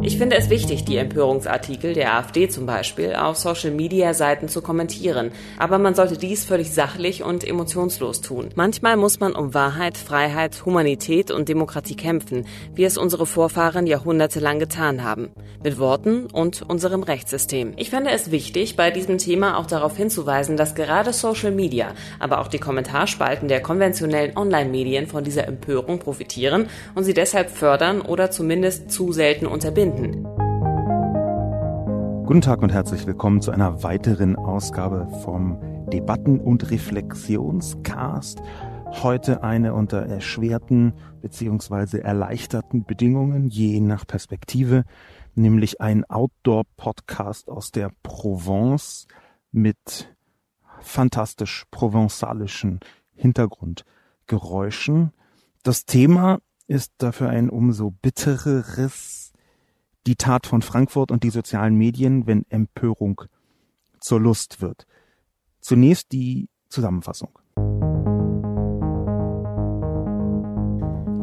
Ich finde es wichtig, die Empörungsartikel der AfD zum Beispiel auf Social-Media-Seiten zu kommentieren. Aber man sollte dies völlig sachlich und emotionslos tun. Manchmal muss man um Wahrheit, Freiheit, Humanität und Demokratie kämpfen, wie es unsere Vorfahren jahrhundertelang getan haben. Mit Worten und unserem Rechtssystem. Ich finde es wichtig, bei diesem Thema auch darauf hinzuweisen, dass gerade Social Media, aber auch die Kommentarspalten der konventionellen Online-Medien von dieser Empörung profitieren und sie deshalb fördern oder zumindest zu selten unterbinden finden. Guten Tag und herzlich willkommen zu einer weiteren Ausgabe vom Debatten- und Reflexionscast. Heute eine unter erschwerten bzw. erleichterten Bedingungen, je nach Perspektive, nämlich ein Outdoor-Podcast aus der Provence mit fantastisch provenzalischen Hintergrundgeräuschen. Das Thema ist dafür ein umso bittereres die Tat von Frankfurt und die sozialen Medien, wenn Empörung zur Lust wird. Zunächst die Zusammenfassung.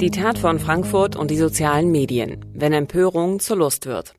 Die Tat von Frankfurt und die sozialen Medien, wenn Empörung zur Lust wird.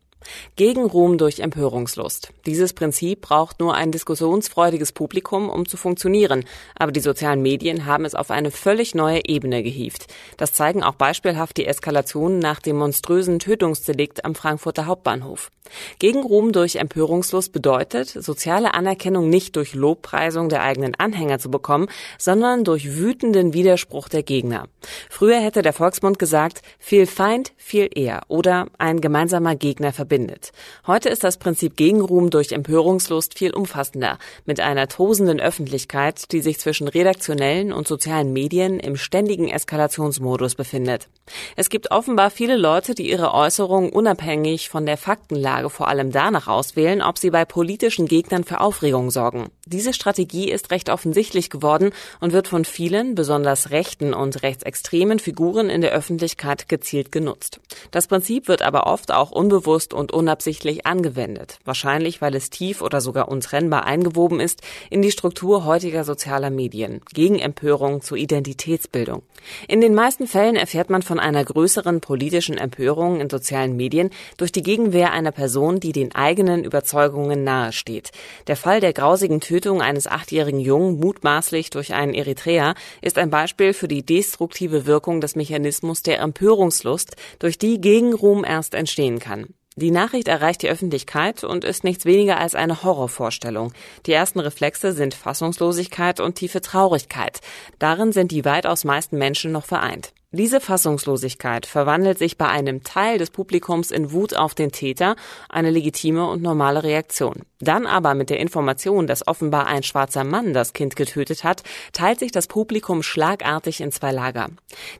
Gegenruhm durch Empörungslust. Dieses Prinzip braucht nur ein diskussionsfreudiges Publikum, um zu funktionieren. Aber die sozialen Medien haben es auf eine völlig neue Ebene gehievt. Das zeigen auch beispielhaft die Eskalationen nach dem monströsen Tötungsdelikt am Frankfurter Hauptbahnhof. Gegenruhm durch Empörungslust bedeutet, soziale Anerkennung nicht durch Lobpreisung der eigenen Anhänger zu bekommen, sondern durch wütenden Widerspruch der Gegner. Früher hätte der Volksmund gesagt, viel Feind, viel eher oder ein gemeinsamer Gegner verbindet verbindet. Heute ist das Prinzip Gegenruhm durch Empörungslust viel umfassender, mit einer tosenden Öffentlichkeit, die sich zwischen redaktionellen und sozialen Medien im ständigen Eskalationsmodus befindet. Es gibt offenbar viele Leute, die ihre Äußerungen unabhängig von der Faktenlage vor allem danach auswählen, ob sie bei politischen Gegnern für Aufregung sorgen. Diese Strategie ist recht offensichtlich geworden und wird von vielen, besonders rechten und rechtsextremen Figuren in der Öffentlichkeit gezielt genutzt. Das Prinzip wird aber oft auch unbewusst und unabsichtlich angewendet, wahrscheinlich weil es tief oder sogar untrennbar eingewoben ist in die Struktur heutiger sozialer Medien, gegen Empörung zur Identitätsbildung. In den meisten Fällen erfährt man von einer größeren politischen Empörung in sozialen Medien durch die Gegenwehr einer Person, die den eigenen Überzeugungen nahesteht. Der Fall der grausigen Tötung eines achtjährigen Jungen mutmaßlich durch einen Eritreer ist ein Beispiel für die destruktive Wirkung des Mechanismus der Empörungslust, durch die Gegenruhm erst entstehen kann. Die Nachricht erreicht die Öffentlichkeit und ist nichts weniger als eine Horrorvorstellung. Die ersten Reflexe sind Fassungslosigkeit und tiefe Traurigkeit. Darin sind die weitaus meisten Menschen noch vereint. Diese Fassungslosigkeit verwandelt sich bei einem Teil des Publikums in Wut auf den Täter, eine legitime und normale Reaktion. Dann aber mit der Information, dass offenbar ein schwarzer Mann das Kind getötet hat, teilt sich das Publikum schlagartig in zwei Lager.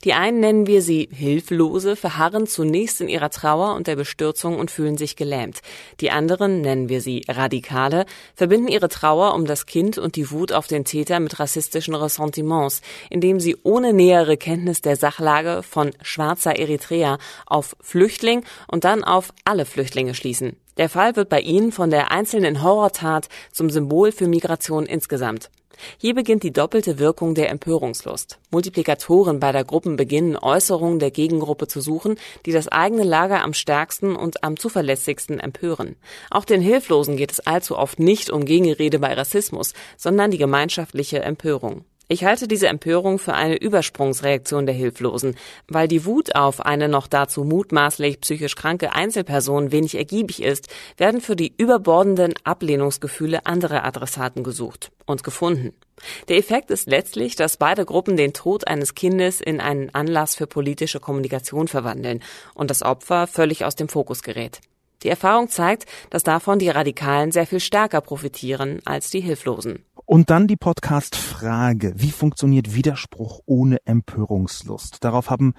Die einen nennen wir sie Hilflose, verharren zunächst in ihrer Trauer und der Bestürzung und fühlen sich gelähmt. Die anderen nennen wir sie Radikale, verbinden ihre Trauer um das Kind und die Wut auf den Täter mit rassistischen Ressentiments, indem sie ohne nähere Kenntnis der Sachlage Sachlage von schwarzer Eritrea auf Flüchtling und dann auf alle Flüchtlinge schließen. Der Fall wird bei ihnen von der einzelnen Horrortat zum Symbol für Migration insgesamt. Hier beginnt die doppelte Wirkung der Empörungslust. Multiplikatoren beider Gruppen beginnen Äußerungen der Gegengruppe zu suchen, die das eigene Lager am stärksten und am zuverlässigsten empören. Auch den Hilflosen geht es allzu oft nicht um Gegenrede bei Rassismus, sondern die gemeinschaftliche Empörung. Ich halte diese Empörung für eine Übersprungsreaktion der Hilflosen, weil die Wut auf eine noch dazu mutmaßlich psychisch kranke Einzelperson wenig ergiebig ist, werden für die überbordenden Ablehnungsgefühle andere Adressaten gesucht und gefunden. Der Effekt ist letztlich, dass beide Gruppen den Tod eines Kindes in einen Anlass für politische Kommunikation verwandeln und das Opfer völlig aus dem Fokus gerät. Die Erfahrung zeigt, dass davon die Radikalen sehr viel stärker profitieren als die Hilflosen. Und dann die Podcast-Frage. Wie funktioniert Widerspruch ohne Empörungslust? Darauf haben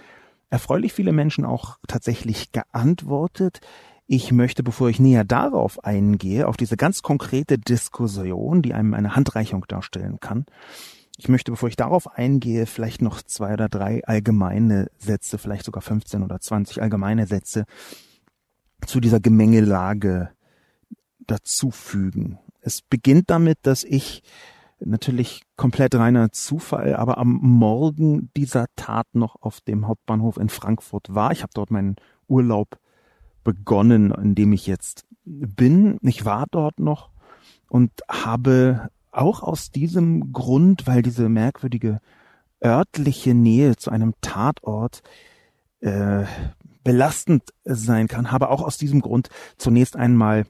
erfreulich viele Menschen auch tatsächlich geantwortet. Ich möchte, bevor ich näher darauf eingehe, auf diese ganz konkrete Diskussion, die einem eine Handreichung darstellen kann, Ich möchte, bevor ich darauf eingehe, vielleicht noch zwei oder drei allgemeine Sätze, vielleicht sogar 15 oder 20 allgemeine Sätze zu dieser Gemengelage dazufügen. Es beginnt damit, dass ich natürlich komplett reiner Zufall, aber am Morgen dieser Tat noch auf dem Hauptbahnhof in Frankfurt war. Ich habe dort meinen Urlaub begonnen, in dem ich jetzt bin. Ich war dort noch und habe auch aus diesem Grund, weil diese merkwürdige örtliche Nähe zu einem Tatort äh, belastend sein kann, habe auch aus diesem Grund zunächst einmal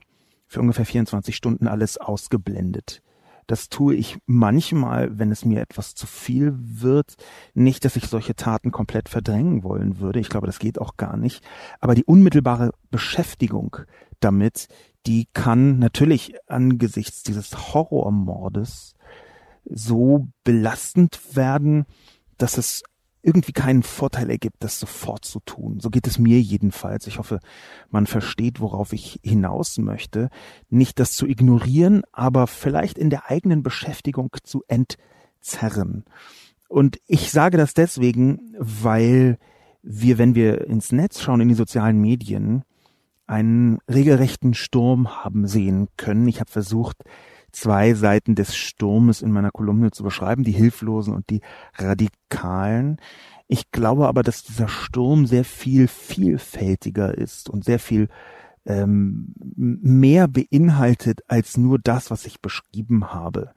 für ungefähr 24 Stunden alles ausgeblendet. Das tue ich manchmal, wenn es mir etwas zu viel wird. Nicht, dass ich solche Taten komplett verdrängen wollen würde. Ich glaube, das geht auch gar nicht. Aber die unmittelbare Beschäftigung damit, die kann natürlich angesichts dieses Horrormordes so belastend werden, dass es irgendwie keinen Vorteil ergibt, das sofort zu tun. So geht es mir jedenfalls. Ich hoffe, man versteht, worauf ich hinaus möchte. Nicht das zu ignorieren, aber vielleicht in der eigenen Beschäftigung zu entzerren. Und ich sage das deswegen, weil wir, wenn wir ins Netz schauen, in die sozialen Medien, einen regelrechten Sturm haben sehen können. Ich habe versucht, zwei Seiten des Sturmes in meiner Kolumne zu beschreiben, die Hilflosen und die Radikalen. Ich glaube aber, dass dieser Sturm sehr viel vielfältiger ist und sehr viel ähm, mehr beinhaltet als nur das, was ich beschrieben habe.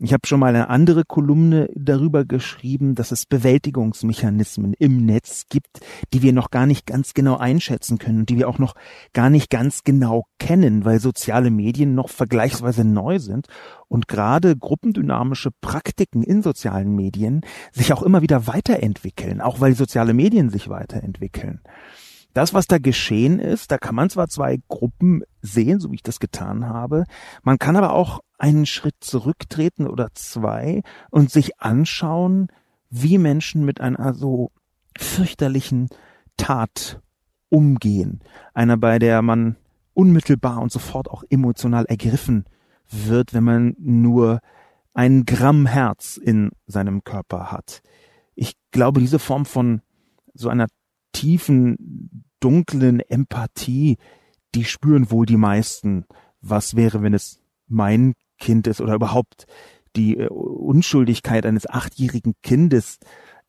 Ich habe schon mal eine andere Kolumne darüber geschrieben, dass es Bewältigungsmechanismen im Netz gibt, die wir noch gar nicht ganz genau einschätzen können, die wir auch noch gar nicht ganz genau kennen, weil soziale Medien noch vergleichsweise neu sind und gerade gruppendynamische Praktiken in sozialen Medien sich auch immer wieder weiterentwickeln, auch weil soziale Medien sich weiterentwickeln. Das, was da geschehen ist, da kann man zwar zwei Gruppen sehen, so wie ich das getan habe, man kann aber auch einen Schritt zurücktreten oder zwei und sich anschauen, wie Menschen mit einer so fürchterlichen Tat umgehen. Einer, bei der man unmittelbar und sofort auch emotional ergriffen wird, wenn man nur ein Gramm Herz in seinem Körper hat. Ich glaube, diese Form von so einer tiefen, dunklen Empathie, die spüren wohl die meisten. Was wäre, wenn es mein Kind ist oder überhaupt die äh, Unschuldigkeit eines achtjährigen Kindes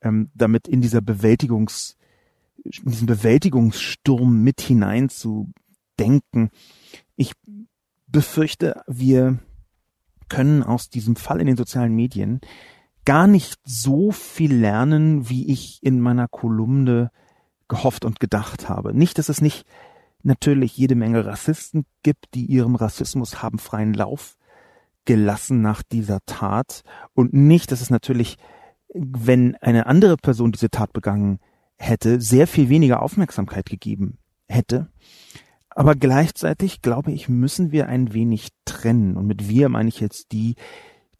ähm, damit in dieser Bewältigungs, in diesen Bewältigungssturm mit hineinzudenken. Ich befürchte, wir können aus diesem Fall in den sozialen Medien gar nicht so viel lernen, wie ich in meiner Kolumne gehofft und gedacht habe. Nicht, dass es nicht natürlich jede Menge Rassisten gibt, die ihrem Rassismus haben freien Lauf gelassen nach dieser Tat und nicht, dass es natürlich, wenn eine andere Person diese Tat begangen hätte, sehr viel weniger Aufmerksamkeit gegeben hätte. Aber gleichzeitig, glaube ich, müssen wir ein wenig trennen. Und mit wir meine ich jetzt die,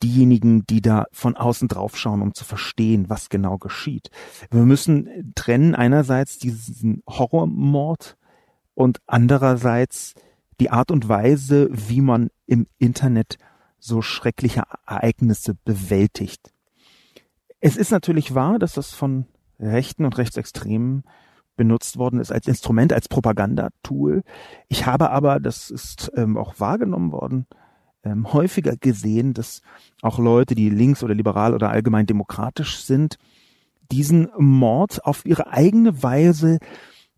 diejenigen, die da von außen drauf schauen, um zu verstehen, was genau geschieht. Wir müssen trennen einerseits diesen Horrormord und andererseits die Art und Weise, wie man im Internet so schreckliche Ereignisse bewältigt. Es ist natürlich wahr, dass das von Rechten und Rechtsextremen benutzt worden ist als Instrument, als Propagandatool. Ich habe aber, das ist ähm, auch wahrgenommen worden, ähm, häufiger gesehen, dass auch Leute, die links oder liberal oder allgemein demokratisch sind, diesen Mord auf ihre eigene Weise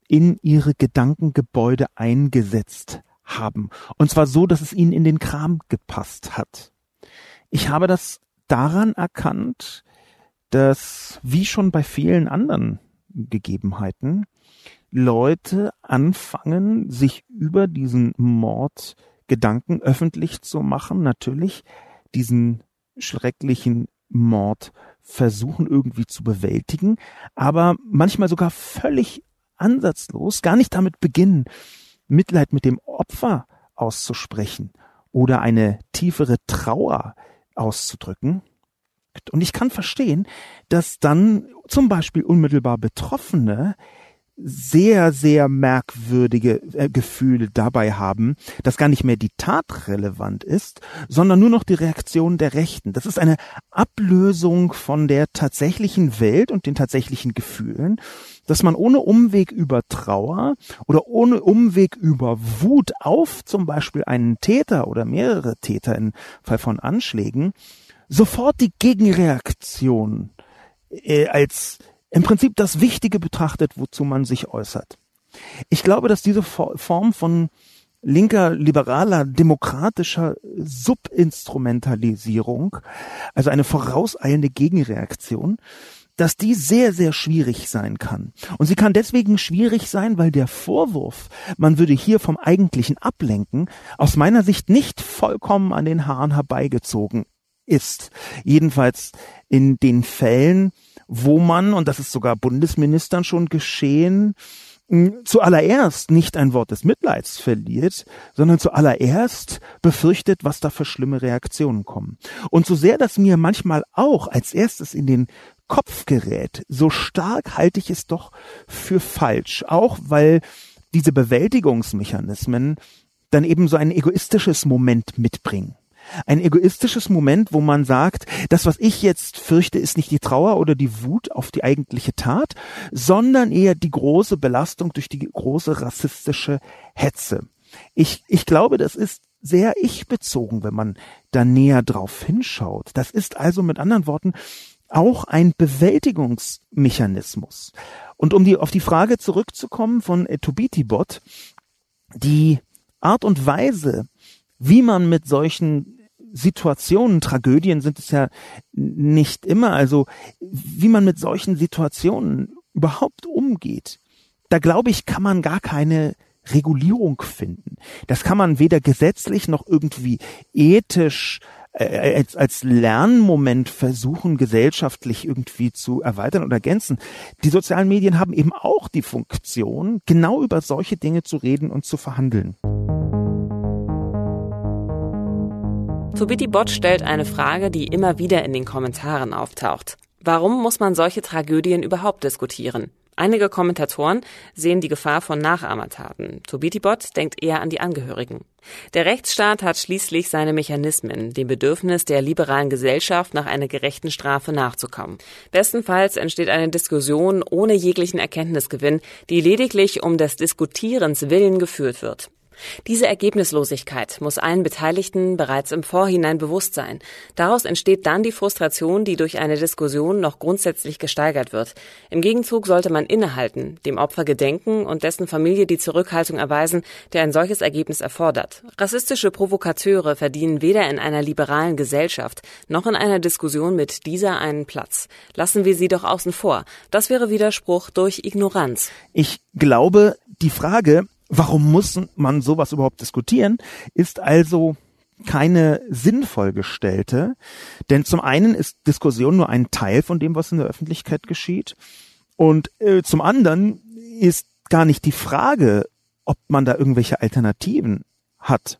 in ihre Gedankengebäude eingesetzt haben. Und zwar so, dass es ihnen in den Kram gepasst hat. Ich habe das daran erkannt, dass, wie schon bei vielen anderen Gegebenheiten, Leute anfangen, sich über diesen Mord Gedanken öffentlich zu machen, natürlich diesen schrecklichen Mord versuchen irgendwie zu bewältigen, aber manchmal sogar völlig ansatzlos, gar nicht damit beginnen, Mitleid mit dem Opfer auszusprechen oder eine tiefere Trauer auszudrücken. Und ich kann verstehen, dass dann zum Beispiel unmittelbar Betroffene sehr, sehr merkwürdige äh, Gefühl dabei haben, dass gar nicht mehr die Tat relevant ist, sondern nur noch die Reaktion der Rechten. Das ist eine Ablösung von der tatsächlichen Welt und den tatsächlichen Gefühlen, dass man ohne Umweg über Trauer oder ohne Umweg über Wut auf zum Beispiel einen Täter oder mehrere Täter im Fall von Anschlägen sofort die Gegenreaktion äh, als im Prinzip das Wichtige betrachtet, wozu man sich äußert. Ich glaube, dass diese Form von linker, liberaler, demokratischer Subinstrumentalisierung, also eine vorauseilende Gegenreaktion, dass die sehr, sehr schwierig sein kann. Und sie kann deswegen schwierig sein, weil der Vorwurf, man würde hier vom Eigentlichen ablenken, aus meiner Sicht nicht vollkommen an den Haaren herbeigezogen ist. Jedenfalls in den Fällen, wo man, und das ist sogar Bundesministern schon geschehen, zuallererst nicht ein Wort des Mitleids verliert, sondern zuallererst befürchtet, was da für schlimme Reaktionen kommen. Und so sehr das mir manchmal auch als erstes in den Kopf gerät, so stark halte ich es doch für falsch, auch weil diese Bewältigungsmechanismen dann eben so ein egoistisches Moment mitbringen ein egoistisches Moment, wo man sagt, das, was ich jetzt fürchte, ist nicht die Trauer oder die Wut auf die eigentliche Tat, sondern eher die große Belastung durch die große rassistische Hetze. Ich, ich glaube, das ist sehr ich-bezogen, wenn man da näher drauf hinschaut. Das ist also mit anderen Worten auch ein Bewältigungsmechanismus. Und um die, auf die Frage zurückzukommen von Etobitibot, die Art und Weise, wie man mit solchen Situationen, Tragödien sind es ja nicht immer, also wie man mit solchen Situationen überhaupt umgeht, da glaube ich, kann man gar keine Regulierung finden. Das kann man weder gesetzlich noch irgendwie ethisch äh, als, als Lernmoment versuchen, gesellschaftlich irgendwie zu erweitern oder ergänzen. Die sozialen Medien haben eben auch die Funktion, genau über solche Dinge zu reden und zu verhandeln. Tobiti Bot stellt eine Frage, die immer wieder in den Kommentaren auftaucht. Warum muss man solche Tragödien überhaupt diskutieren? Einige Kommentatoren sehen die Gefahr von Nachahmertaten. Tobitibot denkt eher an die Angehörigen. Der Rechtsstaat hat schließlich seine Mechanismen, dem Bedürfnis der liberalen Gesellschaft nach einer gerechten Strafe nachzukommen. Bestenfalls entsteht eine Diskussion ohne jeglichen Erkenntnisgewinn, die lediglich um des Diskutierens willen geführt wird. Diese Ergebnislosigkeit muss allen Beteiligten bereits im Vorhinein bewusst sein. Daraus entsteht dann die Frustration, die durch eine Diskussion noch grundsätzlich gesteigert wird. Im Gegenzug sollte man innehalten, dem Opfer gedenken und dessen Familie die Zurückhaltung erweisen, der ein solches Ergebnis erfordert. Rassistische Provokateure verdienen weder in einer liberalen Gesellschaft noch in einer Diskussion mit dieser einen Platz. Lassen wir sie doch außen vor. Das wäre Widerspruch durch Ignoranz. Ich glaube, die Frage, Warum muss man sowas überhaupt diskutieren? Ist also keine sinnvoll gestellte, denn zum einen ist Diskussion nur ein Teil von dem, was in der Öffentlichkeit geschieht, und äh, zum anderen ist gar nicht die Frage, ob man da irgendwelche Alternativen hat.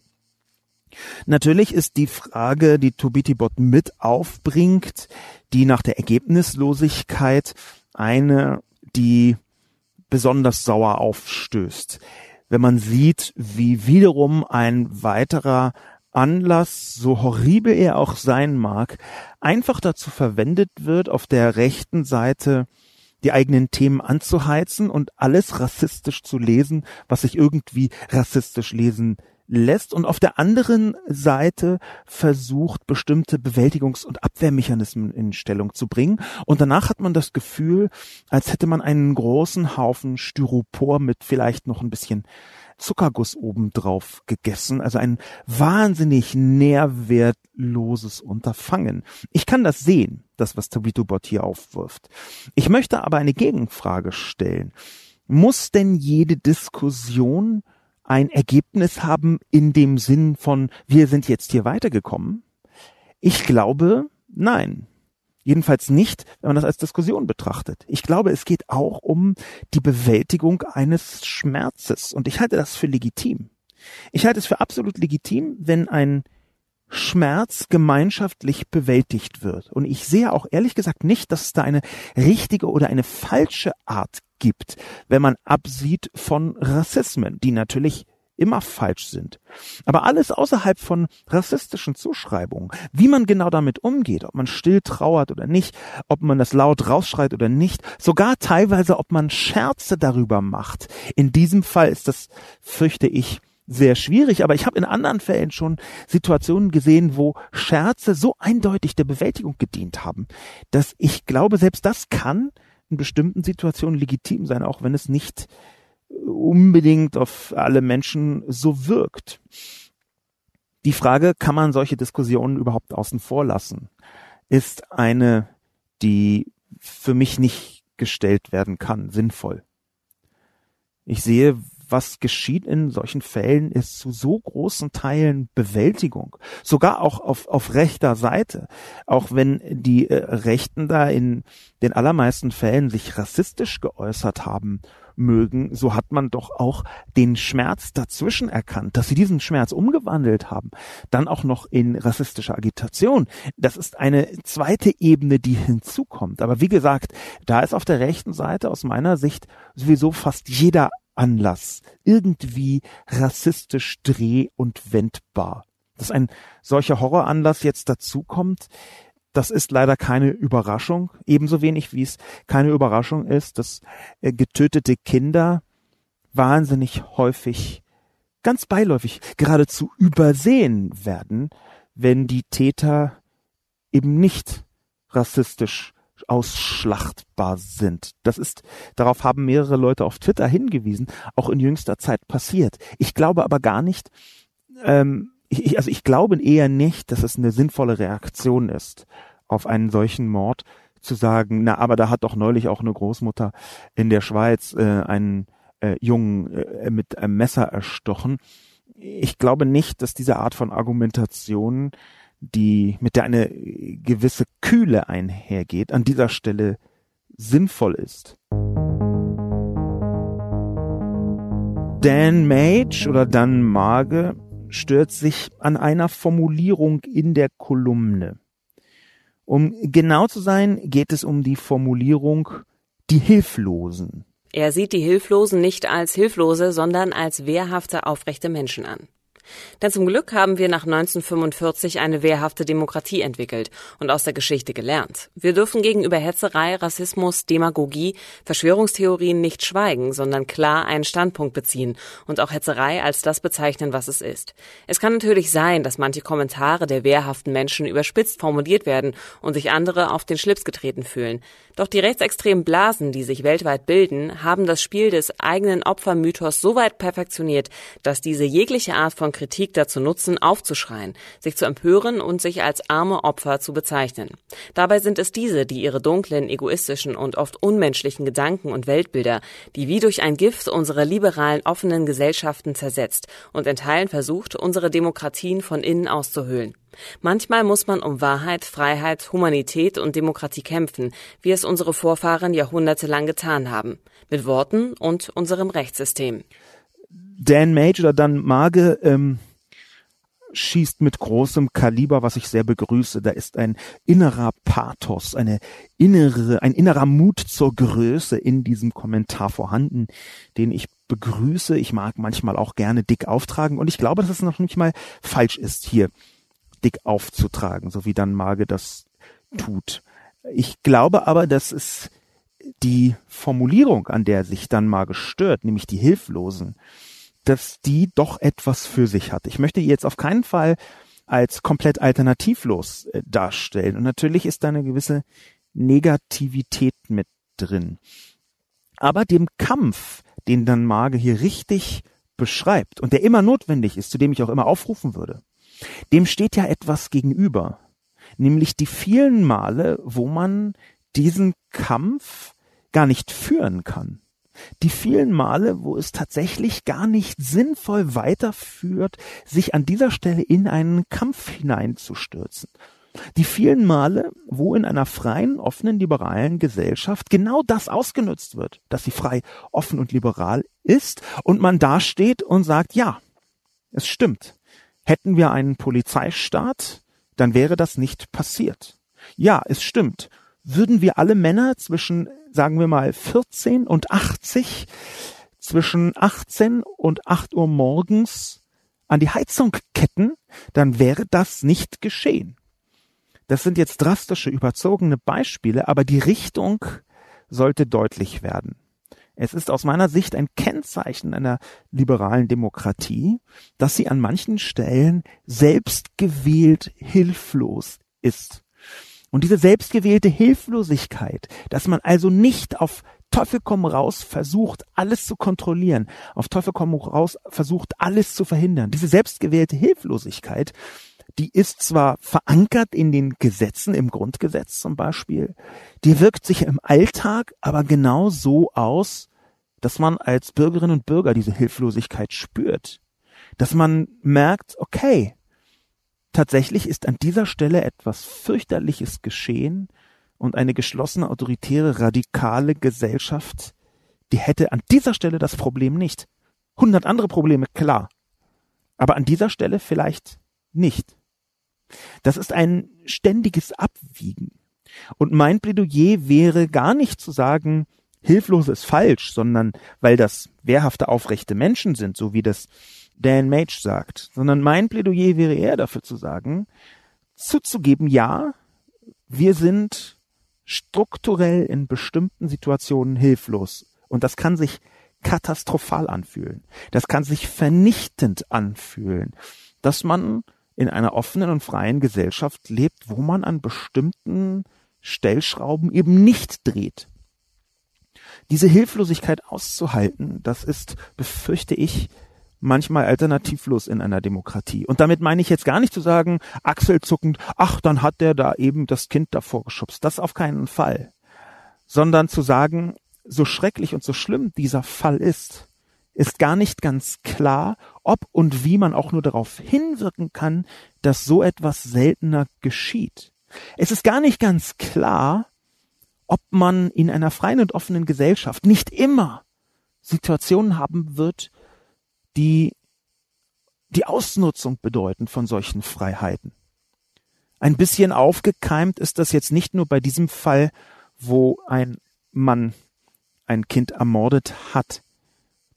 Natürlich ist die Frage, die Tobitibot mit aufbringt, die nach der Ergebnislosigkeit eine, die besonders sauer aufstößt wenn man sieht, wie wiederum ein weiterer Anlass, so horribel er auch sein mag, einfach dazu verwendet wird, auf der rechten Seite die eigenen Themen anzuheizen und alles rassistisch zu lesen, was sich irgendwie rassistisch lesen lässt und auf der anderen Seite versucht, bestimmte Bewältigungs- und Abwehrmechanismen in Stellung zu bringen. Und danach hat man das Gefühl, als hätte man einen großen Haufen Styropor mit vielleicht noch ein bisschen Zuckerguss obendrauf gegessen. Also ein wahnsinnig nährwertloses Unterfangen. Ich kann das sehen, das, was Tabito Bot hier aufwirft. Ich möchte aber eine Gegenfrage stellen. Muss denn jede Diskussion ein Ergebnis haben in dem Sinn von, wir sind jetzt hier weitergekommen? Ich glaube, nein. Jedenfalls nicht, wenn man das als Diskussion betrachtet. Ich glaube, es geht auch um die Bewältigung eines Schmerzes. Und ich halte das für legitim. Ich halte es für absolut legitim, wenn ein Schmerz gemeinschaftlich bewältigt wird. Und ich sehe auch ehrlich gesagt nicht, dass es da eine richtige oder eine falsche Art gibt, wenn man absieht von Rassismen, die natürlich immer falsch sind. Aber alles außerhalb von rassistischen Zuschreibungen, wie man genau damit umgeht, ob man still trauert oder nicht, ob man das laut rausschreit oder nicht, sogar teilweise, ob man Scherze darüber macht. In diesem Fall ist das, fürchte ich, sehr schwierig, aber ich habe in anderen Fällen schon Situationen gesehen, wo Scherze so eindeutig der Bewältigung gedient haben, dass ich glaube, selbst das kann in bestimmten Situationen legitim sein, auch wenn es nicht unbedingt auf alle Menschen so wirkt. Die Frage, kann man solche Diskussionen überhaupt außen vor lassen, ist eine, die für mich nicht gestellt werden kann, sinnvoll. Ich sehe, was geschieht in solchen Fällen, ist zu so großen Teilen Bewältigung. Sogar auch auf, auf rechter Seite. Auch wenn die äh, Rechten da in den allermeisten Fällen sich rassistisch geäußert haben mögen, so hat man doch auch den Schmerz dazwischen erkannt, dass sie diesen Schmerz umgewandelt haben, dann auch noch in rassistische Agitation. Das ist eine zweite Ebene, die hinzukommt. Aber wie gesagt, da ist auf der rechten Seite aus meiner Sicht sowieso fast jeder Anlass irgendwie rassistisch dreh- und wendbar. Dass ein solcher Horroranlass jetzt dazukommt, das ist leider keine Überraschung, ebenso wenig wie es keine Überraschung ist, dass äh, getötete Kinder wahnsinnig häufig, ganz beiläufig, geradezu übersehen werden, wenn die Täter eben nicht rassistisch ausschlachtbar sind. Das ist, darauf haben mehrere Leute auf Twitter hingewiesen, auch in jüngster Zeit passiert. Ich glaube aber gar nicht, ähm, ich, also ich glaube eher nicht, dass es eine sinnvolle Reaktion ist auf einen solchen Mord, zu sagen, na, aber da hat doch neulich auch eine Großmutter in der Schweiz äh, einen äh, Jungen äh, mit einem Messer erstochen. Ich glaube nicht, dass diese Art von Argumentation die, mit der eine gewisse Kühle einhergeht, an dieser Stelle sinnvoll ist. Dan Mage oder Dan Mage stört sich an einer Formulierung in der Kolumne. Um genau zu sein, geht es um die Formulierung die Hilflosen. Er sieht die Hilflosen nicht als Hilflose, sondern als wehrhafte, aufrechte Menschen an. Denn zum Glück haben wir nach 1945 eine wehrhafte Demokratie entwickelt und aus der Geschichte gelernt. Wir dürfen gegenüber Hetzerei, Rassismus, Demagogie, Verschwörungstheorien nicht schweigen, sondern klar einen Standpunkt beziehen und auch Hetzerei als das bezeichnen, was es ist. Es kann natürlich sein, dass manche Kommentare der wehrhaften Menschen überspitzt formuliert werden und sich andere auf den Schlips getreten fühlen. Doch die rechtsextremen Blasen, die sich weltweit bilden, haben das Spiel des eigenen Opfermythos so weit perfektioniert, dass diese jegliche Art von Kritik dazu nutzen, aufzuschreien, sich zu empören und sich als arme Opfer zu bezeichnen. Dabei sind es diese, die ihre dunklen, egoistischen und oft unmenschlichen Gedanken und Weltbilder, die wie durch ein Gift unsere liberalen, offenen Gesellschaften zersetzt und in Teilen versucht, unsere Demokratien von innen auszuhöhlen. Manchmal muss man um Wahrheit, Freiheit, Humanität und Demokratie kämpfen, wie es unsere Vorfahren jahrhundertelang getan haben, mit Worten und unserem Rechtssystem. Dan Mage oder Dan Mage ähm, schießt mit großem Kaliber, was ich sehr begrüße. Da ist ein innerer Pathos, eine innere, ein innerer Mut zur Größe in diesem Kommentar vorhanden, den ich begrüße. Ich mag manchmal auch gerne dick auftragen und ich glaube, dass es noch nicht mal falsch ist, hier dick aufzutragen, so wie Dan Mage das tut. Ich glaube aber, dass es die Formulierung, an der sich Dan Mage stört, nämlich die Hilflosen, dass die doch etwas für sich hat. Ich möchte jetzt auf keinen Fall als komplett alternativlos äh, darstellen. Und natürlich ist da eine gewisse Negativität mit drin. Aber dem Kampf, den dann Mage hier richtig beschreibt und der immer notwendig ist, zu dem ich auch immer aufrufen würde, dem steht ja etwas gegenüber. Nämlich die vielen Male, wo man diesen Kampf gar nicht führen kann die vielen Male, wo es tatsächlich gar nicht sinnvoll weiterführt, sich an dieser Stelle in einen Kampf hineinzustürzen. Die vielen Male, wo in einer freien, offenen, liberalen Gesellschaft genau das ausgenutzt wird, dass sie frei, offen und liberal ist und man dasteht und sagt, ja, es stimmt. Hätten wir einen Polizeistaat, dann wäre das nicht passiert. Ja, es stimmt. Würden wir alle Männer zwischen, sagen wir mal, 14 und 80, zwischen 18 und 8 Uhr morgens an die Heizung ketten, dann wäre das nicht geschehen. Das sind jetzt drastische, überzogene Beispiele, aber die Richtung sollte deutlich werden. Es ist aus meiner Sicht ein Kennzeichen einer liberalen Demokratie, dass sie an manchen Stellen selbstgewählt hilflos ist. Und diese selbstgewählte Hilflosigkeit, dass man also nicht auf Teufel komm raus versucht, alles zu kontrollieren, auf Teufel komm raus versucht, alles zu verhindern. Diese selbstgewählte Hilflosigkeit, die ist zwar verankert in den Gesetzen, im Grundgesetz zum Beispiel, die wirkt sich im Alltag aber genau so aus, dass man als Bürgerinnen und Bürger diese Hilflosigkeit spürt. Dass man merkt, okay, tatsächlich ist an dieser Stelle etwas fürchterliches geschehen und eine geschlossene, autoritäre, radikale Gesellschaft, die hätte an dieser Stelle das Problem nicht. Hundert andere Probleme, klar. Aber an dieser Stelle vielleicht nicht. Das ist ein ständiges Abwiegen. Und mein Plädoyer wäre gar nicht zu sagen, hilflos ist falsch, sondern weil das wehrhafte, aufrechte Menschen sind, so wie das Dan Mage sagt, sondern mein Plädoyer wäre eher dafür zu sagen, zuzugeben, ja, wir sind strukturell in bestimmten Situationen hilflos. Und das kann sich katastrophal anfühlen. Das kann sich vernichtend anfühlen, dass man in einer offenen und freien Gesellschaft lebt, wo man an bestimmten Stellschrauben eben nicht dreht. Diese Hilflosigkeit auszuhalten, das ist, befürchte ich, manchmal alternativlos in einer Demokratie. Und damit meine ich jetzt gar nicht zu sagen, achselzuckend, ach, dann hat der da eben das Kind davor geschubst. Das auf keinen Fall. Sondern zu sagen, so schrecklich und so schlimm dieser Fall ist, ist gar nicht ganz klar, ob und wie man auch nur darauf hinwirken kann, dass so etwas seltener geschieht. Es ist gar nicht ganz klar, ob man in einer freien und offenen Gesellschaft nicht immer Situationen haben wird, die die Ausnutzung bedeuten von solchen Freiheiten. Ein bisschen aufgekeimt ist das jetzt nicht nur bei diesem Fall, wo ein Mann ein Kind ermordet hat,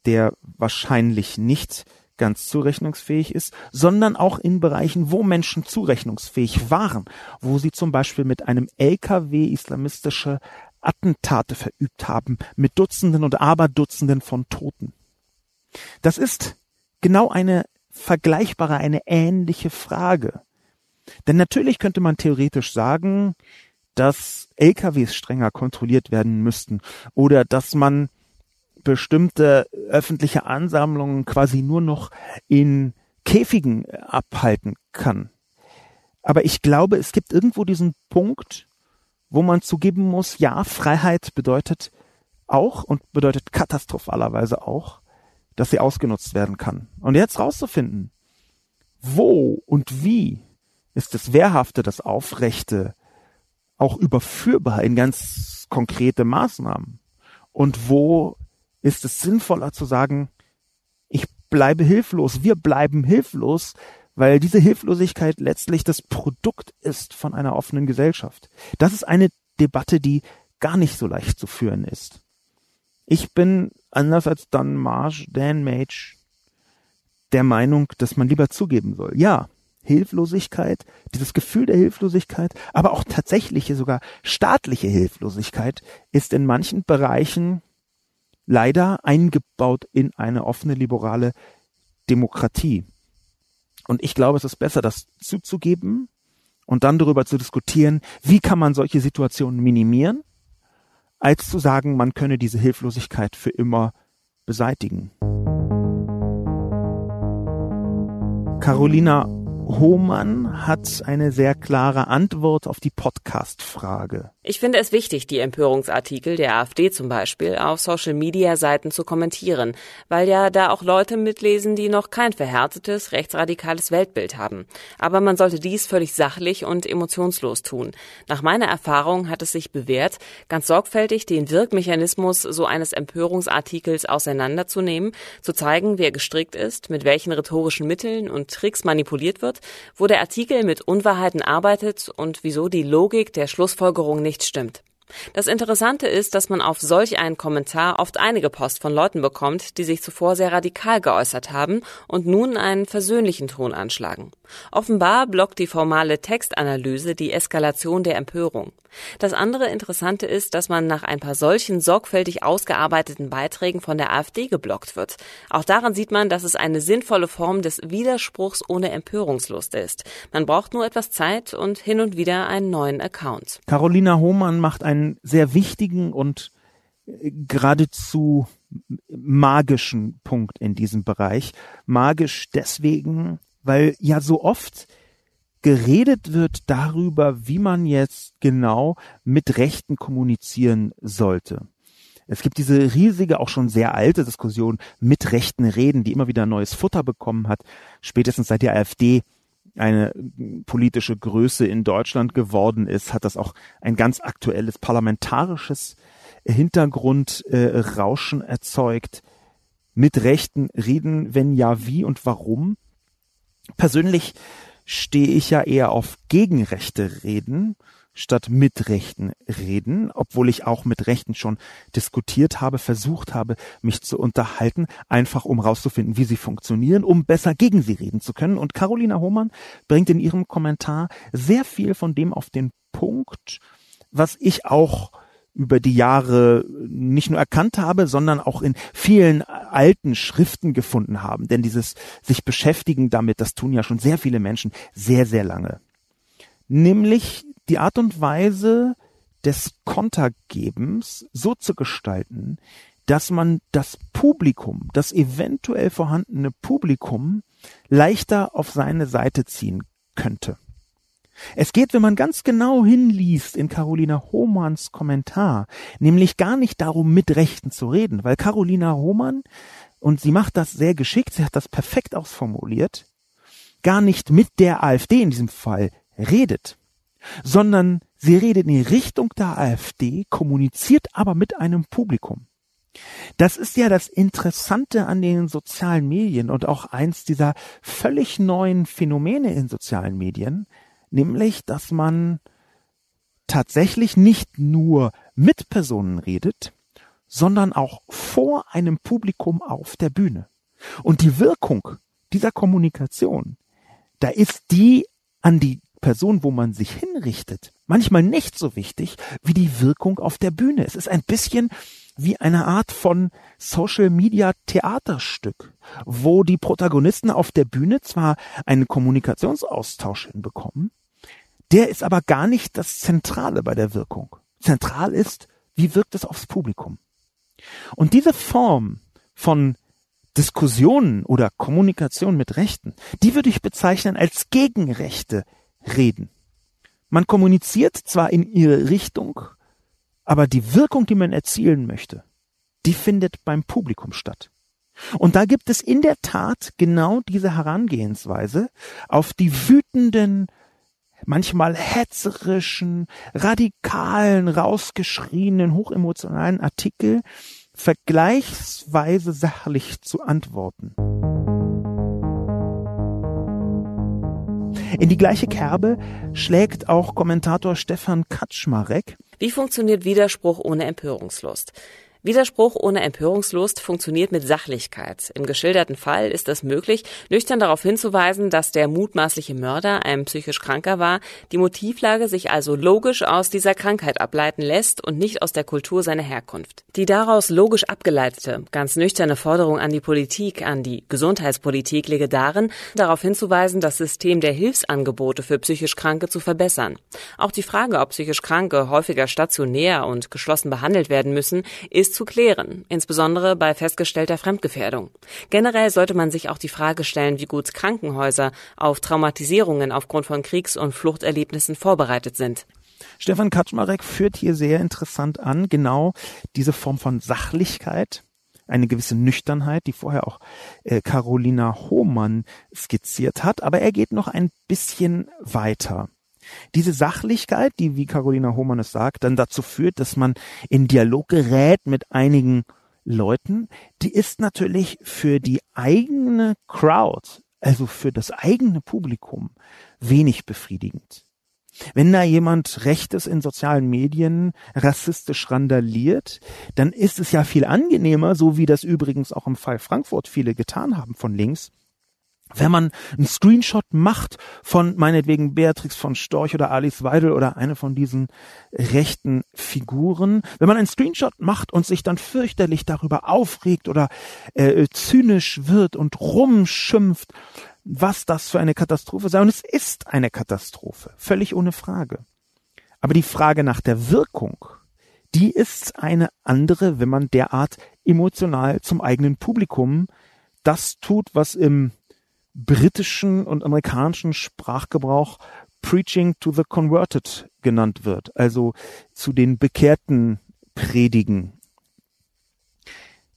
der wahrscheinlich nicht ganz zurechnungsfähig ist, sondern auch in Bereichen, wo Menschen zurechnungsfähig waren, wo sie zum Beispiel mit einem LKW islamistische Attentate verübt haben, mit Dutzenden und Aberdutzenden von Toten. Das ist genau eine vergleichbare, eine ähnliche Frage. Denn natürlich könnte man theoretisch sagen, dass LKWs strenger kontrolliert werden müssten oder dass man bestimmte öffentliche Ansammlungen quasi nur noch in Käfigen abhalten kann. Aber ich glaube, es gibt irgendwo diesen Punkt, wo man zugeben muss, ja, Freiheit bedeutet auch und bedeutet katastrophalerweise auch, dass sie ausgenutzt werden kann. Und jetzt rauszufinden, wo und wie ist das Wehrhafte, das Aufrechte auch überführbar in ganz konkrete Maßnahmen? Und wo ist es sinnvoller zu sagen, ich bleibe hilflos, wir bleiben hilflos, weil diese Hilflosigkeit letztlich das Produkt ist von einer offenen Gesellschaft. Das ist eine Debatte, die gar nicht so leicht zu führen ist. Ich bin, anders als Dan Marsh, Dan Mage, der Meinung, dass man lieber zugeben soll. Ja, Hilflosigkeit, dieses Gefühl der Hilflosigkeit, aber auch tatsächliche, sogar staatliche Hilflosigkeit ist in manchen Bereichen leider eingebaut in eine offene liberale Demokratie. Und ich glaube, es ist besser, das zuzugeben und dann darüber zu diskutieren, wie kann man solche Situationen minimieren, als zu sagen, man könne diese Hilflosigkeit für immer beseitigen. Carolina, Hohmann hat eine sehr klare Antwort auf die Podcast-Frage. Ich finde es wichtig, die Empörungsartikel der AfD zum Beispiel auf Social-Media-Seiten zu kommentieren, weil ja da auch Leute mitlesen, die noch kein verhärtetes, rechtsradikales Weltbild haben. Aber man sollte dies völlig sachlich und emotionslos tun. Nach meiner Erfahrung hat es sich bewährt, ganz sorgfältig den Wirkmechanismus so eines Empörungsartikels auseinanderzunehmen, zu zeigen, wer gestrickt ist, mit welchen rhetorischen Mitteln und Tricks manipuliert wird, wo der Artikel mit Unwahrheiten arbeitet und wieso die Logik der Schlussfolgerung nicht nicht stimmt. Das Interessante ist, dass man auf solch einen Kommentar oft einige Post von Leuten bekommt, die sich zuvor sehr radikal geäußert haben und nun einen versöhnlichen Ton anschlagen. Offenbar blockt die formale Textanalyse die Eskalation der Empörung. Das andere Interessante ist, dass man nach ein paar solchen sorgfältig ausgearbeiteten Beiträgen von der AfD geblockt wird. Auch daran sieht man, dass es eine sinnvolle Form des Widerspruchs ohne Empörungslust ist. Man braucht nur etwas Zeit und hin und wieder einen neuen Account. Carolina Hohmann macht einen sehr wichtigen und äh, geradezu magischen Punkt in diesem Bereich. Magisch deswegen, weil ja so oft geredet wird darüber, wie man jetzt genau mit Rechten kommunizieren sollte. Es gibt diese riesige, auch schon sehr alte Diskussion mit rechten Reden, die immer wieder neues Futter bekommen hat, spätestens seit die AfD eine politische Größe in Deutschland geworden ist, hat das auch ein ganz aktuelles parlamentarisches Hintergrundrauschen äh, erzeugt. Mit rechten Reden, wenn ja, wie und warum? Persönlich stehe ich ja eher auf gegenrechte Reden statt mit Rechten reden, obwohl ich auch mit Rechten schon diskutiert habe, versucht habe, mich zu unterhalten, einfach um rauszufinden, wie sie funktionieren, um besser gegen sie reden zu können. Und Carolina Hohmann bringt in ihrem Kommentar sehr viel von dem auf den Punkt, was ich auch über die Jahre nicht nur erkannt habe, sondern auch in vielen alten Schriften gefunden haben. Denn dieses sich beschäftigen damit, das tun ja schon sehr viele Menschen sehr, sehr lange. Nämlich die Art und Weise des Kontergebens so zu gestalten, dass man das Publikum, das eventuell vorhandene Publikum leichter auf seine Seite ziehen könnte. Es geht, wenn man ganz genau hinliest in Carolina Hohmanns Kommentar, nämlich gar nicht darum, mit Rechten zu reden, weil Carolina Hohmann, und sie macht das sehr geschickt, sie hat das perfekt ausformuliert, gar nicht mit der AfD in diesem Fall redet, sondern sie redet in die Richtung der AfD, kommuniziert aber mit einem Publikum. Das ist ja das Interessante an den sozialen Medien und auch eins dieser völlig neuen Phänomene in sozialen Medien, nämlich dass man tatsächlich nicht nur mit Personen redet, sondern auch vor einem Publikum auf der Bühne. Und die Wirkung dieser Kommunikation, da ist die an die Person, wo man sich hinrichtet, manchmal nicht so wichtig wie die Wirkung auf der Bühne. Es ist ein bisschen wie eine Art von Social Media Theaterstück, wo die Protagonisten auf der Bühne zwar einen Kommunikationsaustausch hinbekommen, der ist aber gar nicht das Zentrale bei der Wirkung. Zentral ist, wie wirkt es aufs Publikum. Und diese Form von Diskussionen oder Kommunikation mit Rechten, die würde ich bezeichnen als gegenrechte Reden. Man kommuniziert zwar in ihre Richtung, aber die Wirkung, die man erzielen möchte, die findet beim Publikum statt. Und da gibt es in der Tat genau diese Herangehensweise auf die wütenden, manchmal hetzerischen, radikalen, rausgeschrienen, hochemotionalen Artikel vergleichsweise sachlich zu antworten. In die gleiche Kerbe schlägt auch Kommentator Stefan Kaczmarek. Wie funktioniert Widerspruch ohne Empörungslust? Widerspruch ohne Empörungslust funktioniert mit Sachlichkeit. Im geschilderten Fall ist es möglich, nüchtern darauf hinzuweisen, dass der mutmaßliche Mörder ein psychisch Kranker war, die Motivlage sich also logisch aus dieser Krankheit ableiten lässt und nicht aus der Kultur seiner Herkunft. Die daraus logisch abgeleitete, ganz nüchterne Forderung an die Politik, an die Gesundheitspolitik liege darin, darauf hinzuweisen, das System der Hilfsangebote für psychisch Kranke zu verbessern. Auch die Frage, ob psychisch Kranke häufiger stationär und geschlossen behandelt werden müssen, ist ist zu klären, insbesondere bei festgestellter Fremdgefährdung. Generell sollte man sich auch die Frage stellen, wie gut Krankenhäuser auf Traumatisierungen aufgrund von Kriegs- und Fluchterlebnissen vorbereitet sind. Stefan Kaczmarek führt hier sehr interessant an, genau diese Form von Sachlichkeit, eine gewisse Nüchternheit, die vorher auch äh, Carolina Hohmann skizziert hat, aber er geht noch ein bisschen weiter. Diese Sachlichkeit, die, wie Carolina Hohmann es sagt, dann dazu führt, dass man in Dialog gerät mit einigen Leuten, die ist natürlich für die eigene Crowd, also für das eigene Publikum, wenig befriedigend. Wenn da jemand Rechtes in sozialen Medien rassistisch randaliert, dann ist es ja viel angenehmer, so wie das übrigens auch im Fall Frankfurt viele getan haben von links, wenn man einen Screenshot macht von meinetwegen Beatrix von Storch oder Alice Weidel oder eine von diesen rechten Figuren, wenn man einen Screenshot macht und sich dann fürchterlich darüber aufregt oder äh, zynisch wird und rumschimpft, was das für eine Katastrophe sei. Und es ist eine Katastrophe, völlig ohne Frage. Aber die Frage nach der Wirkung, die ist eine andere, wenn man derart emotional zum eigenen Publikum das tut, was im britischen und amerikanischen Sprachgebrauch Preaching to the Converted genannt wird, also zu den Bekehrten predigen.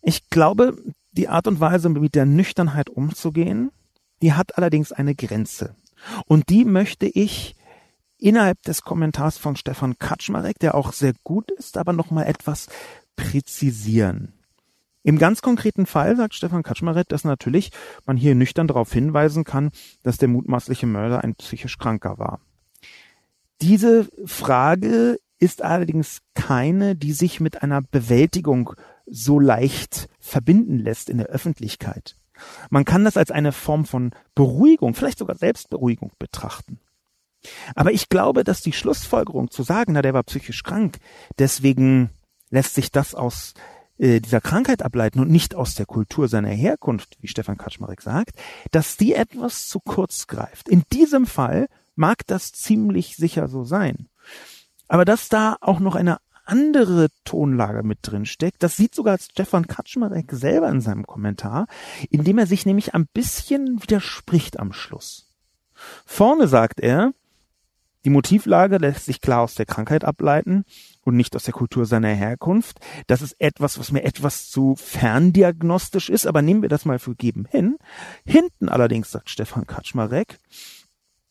Ich glaube, die Art und Weise, mit der Nüchternheit umzugehen, die hat allerdings eine Grenze. Und die möchte ich innerhalb des Kommentars von Stefan Kaczmarek, der auch sehr gut ist, aber nochmal etwas präzisieren. Im ganz konkreten Fall sagt Stefan Kaczmarek, dass natürlich man hier nüchtern darauf hinweisen kann, dass der mutmaßliche Mörder ein psychisch Kranker war. Diese Frage ist allerdings keine, die sich mit einer Bewältigung so leicht verbinden lässt in der Öffentlichkeit. Man kann das als eine Form von Beruhigung, vielleicht sogar Selbstberuhigung betrachten. Aber ich glaube, dass die Schlussfolgerung zu sagen, na, der war psychisch krank, deswegen lässt sich das aus äh, dieser Krankheit ableiten und nicht aus der Kultur seiner Herkunft, wie Stefan Kaczmarek sagt, dass die etwas zu kurz greift. In diesem Fall mag das ziemlich sicher so sein. Aber dass da auch noch eine andere Tonlage mit drin steckt, das sieht sogar Stefan Kaczmarek selber in seinem Kommentar, indem er sich nämlich ein bisschen widerspricht am Schluss. Vorne sagt er, die Motivlage lässt sich klar aus der Krankheit ableiten und nicht aus der Kultur seiner Herkunft. Das ist etwas, was mir etwas zu ferndiagnostisch ist, aber nehmen wir das mal für geben hin. Hinten allerdings, sagt Stefan Kaczmarek,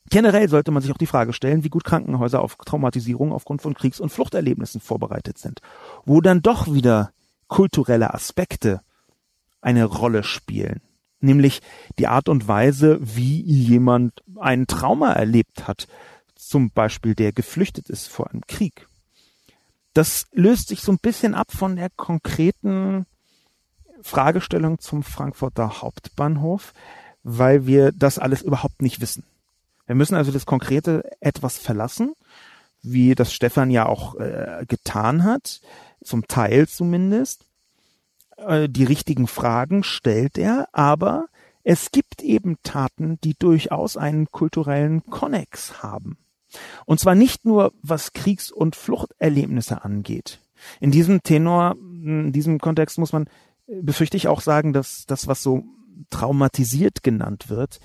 Generell sollte man sich auch die Frage stellen, wie gut Krankenhäuser auf Traumatisierung aufgrund von Kriegs- und Fluchterlebnissen vorbereitet sind, wo dann doch wieder kulturelle Aspekte eine Rolle spielen, nämlich die Art und Weise, wie jemand ein Trauma erlebt hat, zum Beispiel der geflüchtet ist vor einem Krieg das löst sich so ein bisschen ab von der konkreten Fragestellung zum Frankfurter Hauptbahnhof, weil wir das alles überhaupt nicht wissen. Wir müssen also das Konkrete etwas verlassen, wie das Stefan ja auch äh, getan hat, zum Teil zumindest. Äh, die richtigen Fragen stellt er, aber es gibt eben Taten, die durchaus einen kulturellen Konnex haben. Und zwar nicht nur, was Kriegs- und Fluchterlebnisse angeht. In diesem Tenor, in diesem Kontext muss man, äh, befürchte ich auch sagen, dass das, was so traumatisiert genannt wird,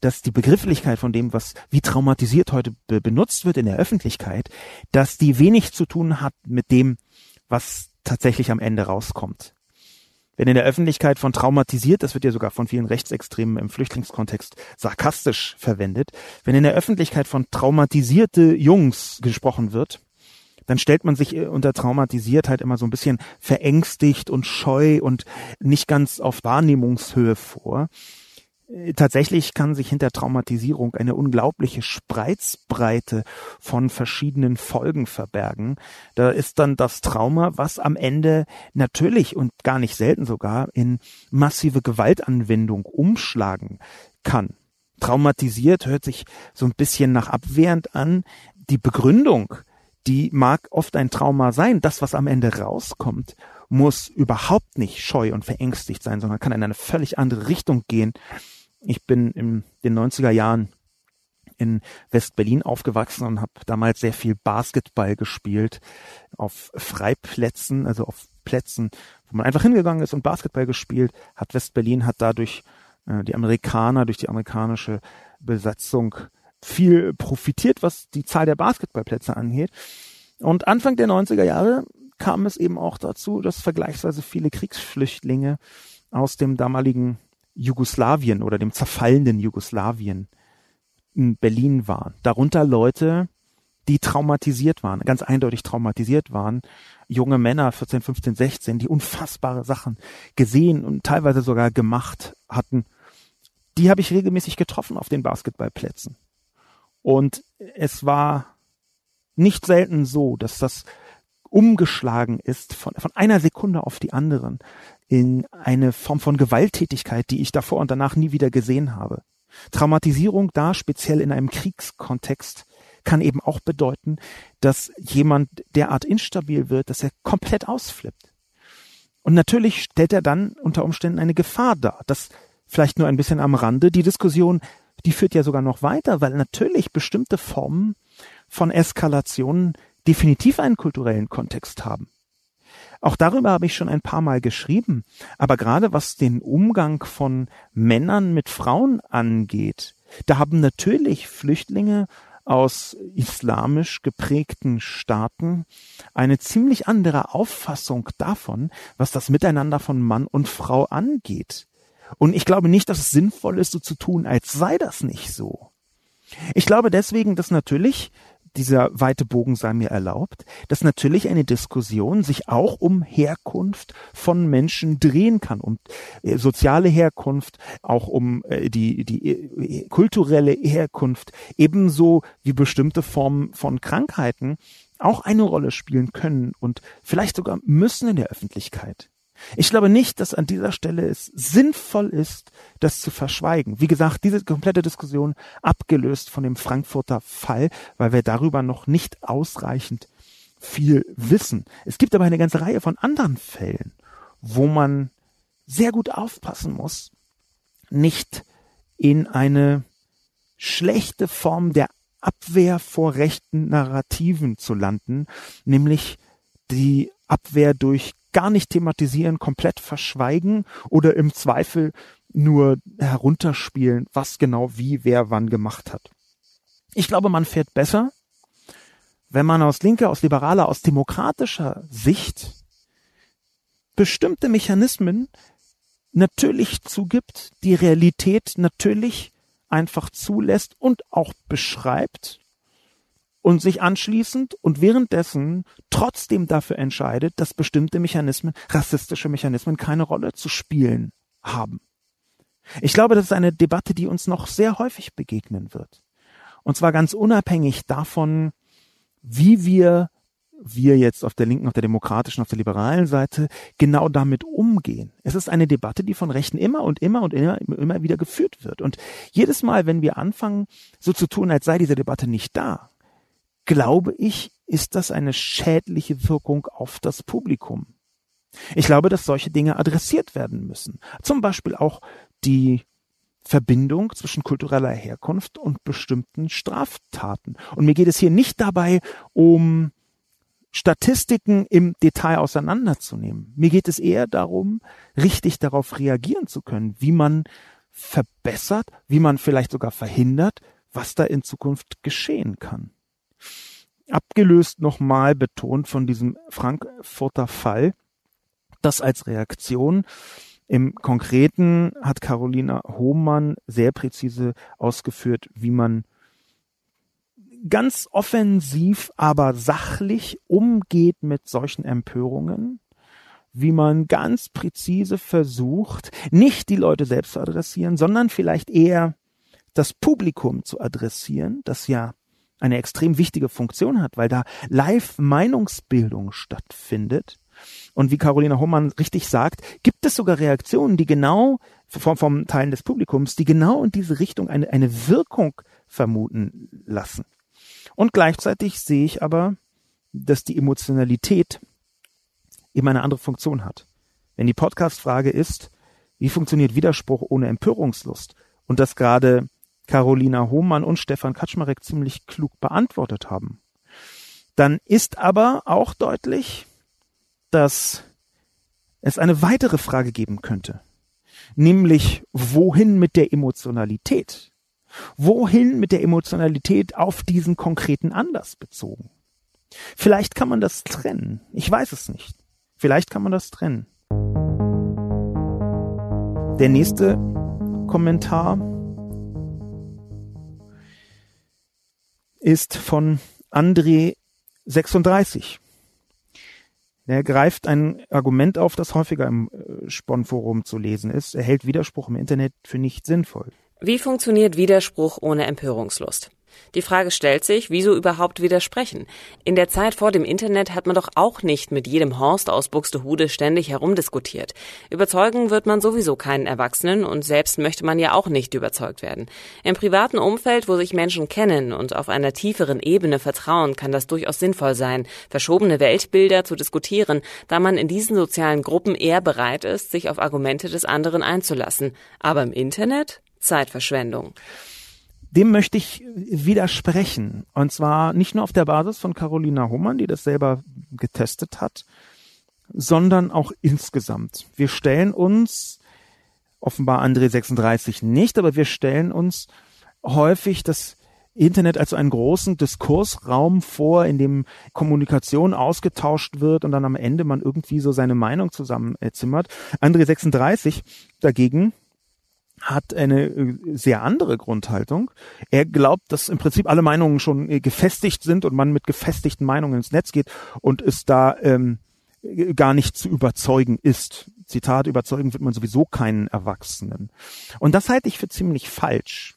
dass die Begrifflichkeit von dem, was wie traumatisiert heute be benutzt wird in der Öffentlichkeit, dass die wenig zu tun hat mit dem, was tatsächlich am Ende rauskommt. Wenn in der Öffentlichkeit von traumatisiert, das wird ja sogar von vielen Rechtsextremen im Flüchtlingskontext sarkastisch verwendet, wenn in der Öffentlichkeit von traumatisierte Jungs gesprochen wird, dann stellt man sich äh, unter traumatisiert halt immer so ein bisschen verängstigt und scheu und nicht ganz auf Wahrnehmungshöhe vor. Äh, tatsächlich kann sich hinter Traumatisierung eine unglaubliche Spreizbreite von verschiedenen Folgen verbergen. Da ist dann das Trauma, was am Ende natürlich und gar nicht selten sogar in massive Gewaltanwendung umschlagen kann. Traumatisiert hört sich so ein bisschen nach abwehrend an. Die Begründung, die mag oft ein Trauma sein. Das, was am Ende rauskommt, muss überhaupt nicht scheu und verängstigt sein, sondern kann in eine völlig andere Richtung gehen. Ich bin in den 90er Jahren in West-Berlin aufgewachsen und habe damals sehr viel Basketball gespielt auf Freiplätzen, also auf Basketballplätzen, wo man einfach hingegangen ist und Basketball gespielt hat. West-Berlin hat dadurch äh, die Amerikaner, durch die amerikanische Besatzung viel profitiert, was die Zahl der Basketballplätze angeht. Und Anfang der 90er Jahre kam es eben auch dazu, dass vergleichsweise viele Kriegsflüchtlinge aus dem damaligen Jugoslawien oder dem zerfallenden Jugoslawien in Berlin waren. Darunter Leute, die traumatisiert waren, ganz eindeutig traumatisiert waren. Junge Männer, 14, 15, 16, die unfassbare Sachen gesehen und teilweise sogar gemacht hatten. Die habe ich regelmäßig getroffen auf den Basketballplätzen. Und es war nicht selten so, dass das umgeschlagen ist von, von einer Sekunde auf die anderen in eine Form von Gewalttätigkeit, die ich davor und danach nie wieder gesehen habe. Traumatisierung da speziell in einem Kriegskontext kann eben auch bedeuten, dass jemand derart instabil wird, dass er komplett ausflippt. Und natürlich stellt er dann unter Umständen eine Gefahr dar. Das vielleicht nur ein bisschen am Rande. Die Diskussion, die führt ja sogar noch weiter, weil natürlich bestimmte Formen von Eskalationen definitiv einen kulturellen Kontext haben. Auch darüber habe ich schon ein paar Mal geschrieben. Aber gerade was den Umgang von Männern mit Frauen angeht, da haben natürlich Flüchtlinge aus islamisch geprägten Staaten eine ziemlich andere Auffassung davon, was das Miteinander von Mann und Frau angeht. Und ich glaube nicht, dass es sinnvoll ist, so zu tun, als sei das nicht so. Ich glaube deswegen, dass natürlich dieser weite Bogen sei mir erlaubt, dass natürlich eine Diskussion sich auch um Herkunft von Menschen drehen kann, um äh, soziale Herkunft, auch um äh, die, die äh, kulturelle Herkunft, ebenso wie bestimmte Formen von Krankheiten auch eine Rolle spielen können und vielleicht sogar müssen in der Öffentlichkeit. Ich glaube nicht, dass an dieser Stelle es sinnvoll ist, das zu verschweigen. Wie gesagt, diese komplette Diskussion abgelöst von dem Frankfurter Fall, weil wir darüber noch nicht ausreichend viel wissen. Es gibt aber eine ganze Reihe von anderen Fällen, wo man sehr gut aufpassen muss, nicht in eine schlechte Form der Abwehr vor rechten Narrativen zu landen, nämlich die Abwehr durch gar nicht thematisieren, komplett verschweigen oder im Zweifel nur herunterspielen, was genau wie wer wann gemacht hat. Ich glaube, man fährt besser, wenn man aus linker, aus liberaler, aus demokratischer Sicht bestimmte Mechanismen natürlich zugibt, die Realität natürlich einfach zulässt und auch beschreibt und sich anschließend und währenddessen trotzdem dafür entscheidet, dass bestimmte Mechanismen, rassistische Mechanismen keine Rolle zu spielen haben. Ich glaube, das ist eine Debatte, die uns noch sehr häufig begegnen wird. Und zwar ganz unabhängig davon, wie wir, wir jetzt auf der linken, auf der demokratischen, auf der liberalen Seite, genau damit umgehen. Es ist eine Debatte, die von Rechten immer und immer und immer, immer wieder geführt wird. Und jedes Mal, wenn wir anfangen, so zu tun, als sei diese Debatte nicht da, glaube ich, ist das eine schädliche Wirkung auf das Publikum. Ich glaube, dass solche Dinge adressiert werden müssen. Zum Beispiel auch die Verbindung zwischen kultureller Herkunft und bestimmten Straftaten. Und mir geht es hier nicht dabei um Statistiken im Detail auseinanderzunehmen. Mir geht es eher darum, richtig darauf reagieren zu können, wie man verbessert, wie man vielleicht sogar verhindert, was da in Zukunft geschehen kann abgelöst nochmal betont von diesem Frankfurter Fall, das als Reaktion. Im Konkreten hat Carolina Hohmann sehr präzise ausgeführt, wie man ganz offensiv, aber sachlich umgeht mit solchen Empörungen, wie man ganz präzise versucht, nicht die Leute selbst zu adressieren, sondern vielleicht eher das Publikum zu adressieren, das ja eine extrem wichtige Funktion hat, weil da Live-Meinungsbildung stattfindet. Und wie Carolina Hohmann richtig sagt, gibt es sogar Reaktionen, die genau vom, vom Teilen des Publikums, die genau in diese Richtung eine, eine Wirkung vermuten lassen. Und gleichzeitig sehe ich aber, dass die Emotionalität eben eine andere Funktion hat. Wenn die Podcast-Frage ist, wie funktioniert Widerspruch ohne Empörungslust? Und das gerade Carolina Hohmann und Stefan Kaczmarek ziemlich klug beantwortet haben. Dann ist aber auch deutlich, dass es eine weitere Frage geben könnte, nämlich wohin mit der Emotionalität? Wohin mit der Emotionalität auf diesen konkreten Anlass bezogen? Vielleicht kann man das trennen. Ich weiß es nicht. Vielleicht kann man das trennen. Der nächste Kommentar ist von André 36. Er greift ein Argument auf, das häufiger im äh, Spon-Forum zu lesen ist. Er hält Widerspruch im Internet für nicht sinnvoll. Wie funktioniert Widerspruch ohne Empörungslust? Die Frage stellt sich, wieso überhaupt widersprechen? In der Zeit vor dem Internet hat man doch auch nicht mit jedem Horst aus Buxtehude ständig herumdiskutiert. Überzeugen wird man sowieso keinen Erwachsenen und selbst möchte man ja auch nicht überzeugt werden. Im privaten Umfeld, wo sich Menschen kennen und auf einer tieferen Ebene vertrauen, kann das durchaus sinnvoll sein, verschobene Weltbilder zu diskutieren, da man in diesen sozialen Gruppen eher bereit ist, sich auf Argumente des anderen einzulassen. Aber im Internet? Zeitverschwendung dem möchte ich widersprechen. Und zwar nicht nur auf der Basis von Carolina Hummern, die das selber getestet hat, sondern auch insgesamt. Wir stellen uns, offenbar André 36 nicht, aber wir stellen uns häufig das Internet als einen großen Diskursraum vor, in dem Kommunikation ausgetauscht wird und dann am Ende man irgendwie so seine Meinung zusammenzimmert. André 36 dagegen hat eine äh, sehr andere Grundhaltung. Er glaubt, dass im Prinzip alle Meinungen schon äh, gefestigt sind und man mit gefestigten Meinungen ins Netz geht und es da ähm, gar nicht zu überzeugen ist. Zitat, überzeugen wird man sowieso keinen Erwachsenen. Und das halte ich für ziemlich falsch.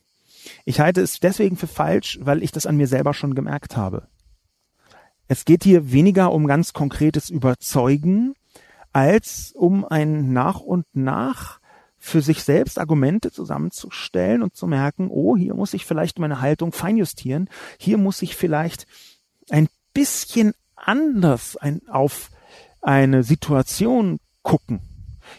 Ich halte es deswegen für falsch, weil ich das an mir selber schon gemerkt habe. Es geht hier weniger um ganz konkretes Überzeugen, als um ein nach und nach für sich selbst Argumente zusammenzustellen und zu merken, oh, hier muss ich vielleicht meine Haltung feinjustieren, hier muss ich vielleicht ein bisschen anders ein, auf eine Situation gucken.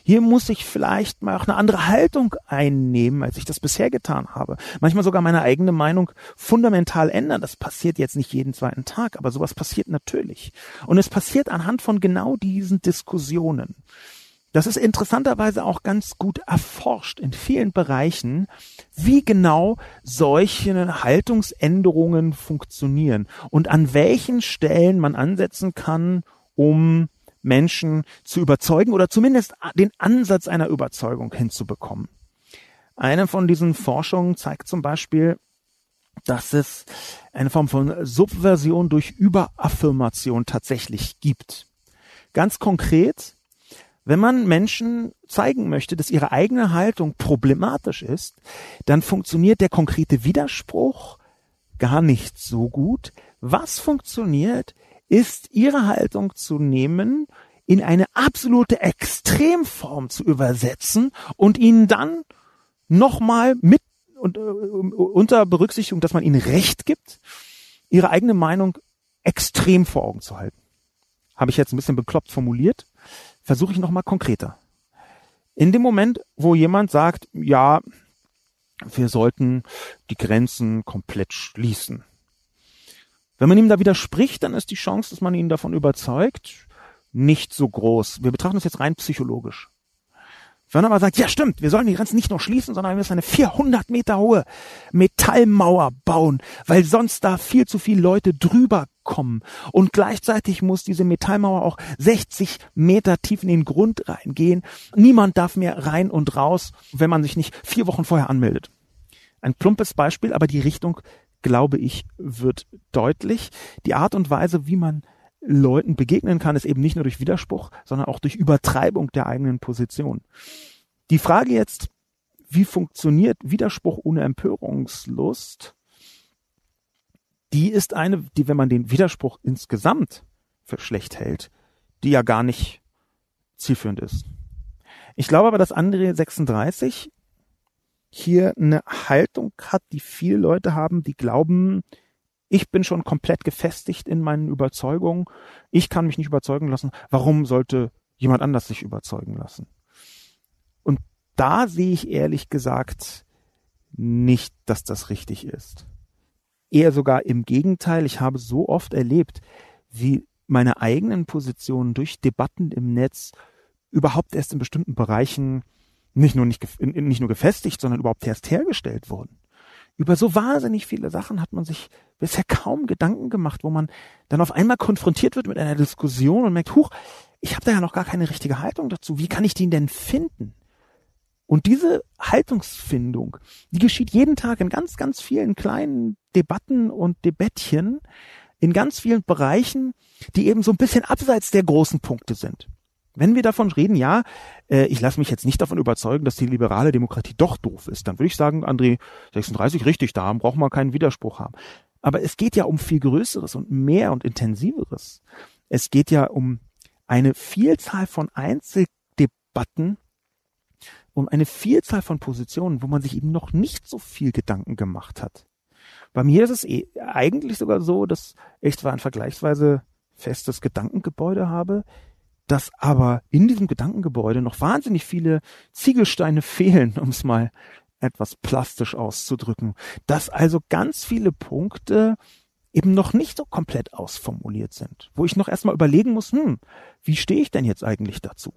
Hier muss ich vielleicht mal auch eine andere Haltung einnehmen, als ich das bisher getan habe. Manchmal sogar meine eigene Meinung fundamental ändern. Das passiert jetzt nicht jeden zweiten Tag, aber sowas passiert natürlich. Und es passiert anhand von genau diesen Diskussionen. Das ist interessanterweise auch ganz gut erforscht in vielen Bereichen, wie genau solche Haltungsänderungen funktionieren und an welchen Stellen man ansetzen kann, um Menschen zu überzeugen oder zumindest den Ansatz einer Überzeugung hinzubekommen. Eine von diesen Forschungen zeigt zum Beispiel, dass es eine Form von Subversion durch Überaffirmation tatsächlich gibt. Ganz konkret wenn man Menschen zeigen möchte, dass ihre eigene Haltung problematisch ist, dann funktioniert der konkrete Widerspruch gar nicht so gut. Was funktioniert, ist ihre Haltung zu nehmen, in eine absolute Extremform zu übersetzen und ihnen dann nochmal mit und, äh, unter Berücksichtigung, dass man ihnen Recht gibt, ihre eigene Meinung extrem vor Augen zu halten. Habe ich jetzt ein bisschen bekloppt formuliert? Versuche ich nochmal konkreter. In dem Moment, wo jemand sagt, ja, wir sollten die Grenzen komplett schließen. Wenn man ihm da widerspricht, dann ist die Chance, dass man ihn davon überzeugt, nicht so groß. Wir betrachten das jetzt rein psychologisch. Wenn man aber sagt, ja stimmt, wir sollen die Grenzen nicht nur schließen, sondern wir müssen eine 400 Meter hohe Metallmauer bauen, weil sonst da viel zu viele Leute drüber kommen. Und gleichzeitig muss diese Metallmauer auch 60 Meter tief in den Grund reingehen. Niemand darf mehr rein und raus, wenn man sich nicht vier Wochen vorher anmeldet. Ein plumpes Beispiel, aber die Richtung, glaube ich, wird deutlich. Die Art und Weise, wie man Leuten begegnen kann, ist eben nicht nur durch Widerspruch, sondern auch durch Übertreibung der eigenen Position. Die Frage jetzt, wie funktioniert Widerspruch ohne Empörungslust? Die ist eine, die, wenn man den Widerspruch insgesamt für schlecht hält, die ja gar nicht zielführend ist. Ich glaube aber, dass André 36 hier eine Haltung hat, die viele Leute haben, die glauben, ich bin schon komplett gefestigt in meinen Überzeugungen. Ich kann mich nicht überzeugen lassen. Warum sollte jemand anders sich überzeugen lassen? Und da sehe ich ehrlich gesagt nicht, dass das richtig ist. Eher sogar im Gegenteil. Ich habe so oft erlebt, wie meine eigenen Positionen durch Debatten im Netz überhaupt erst in bestimmten Bereichen nicht nur nicht, nicht nur gefestigt, sondern überhaupt erst hergestellt wurden. Über so wahnsinnig viele Sachen hat man sich bisher kaum Gedanken gemacht, wo man dann auf einmal konfrontiert wird mit einer Diskussion und merkt, huch, ich habe da ja noch gar keine richtige Haltung dazu. Wie kann ich die denn finden? Und diese Haltungsfindung, die geschieht jeden Tag in ganz, ganz vielen kleinen Debatten und Debettchen, in ganz vielen Bereichen, die eben so ein bisschen abseits der großen Punkte sind. Wenn wir davon reden, ja, äh, ich lasse mich jetzt nicht davon überzeugen, dass die liberale Demokratie doch doof ist, dann würde ich sagen, André 36 richtig, da braucht man keinen Widerspruch haben. Aber es geht ja um viel Größeres und mehr und Intensiveres. Es geht ja um eine Vielzahl von Einzeldebatten, um eine Vielzahl von Positionen, wo man sich eben noch nicht so viel Gedanken gemacht hat. Bei mir ist es eh eigentlich sogar so, dass ich zwar ein vergleichsweise festes Gedankengebäude habe, dass aber in diesem Gedankengebäude noch wahnsinnig viele Ziegelsteine fehlen, um es mal etwas plastisch auszudrücken, dass also ganz viele Punkte eben noch nicht so komplett ausformuliert sind, wo ich noch erstmal überlegen muss, hm, wie stehe ich denn jetzt eigentlich dazu?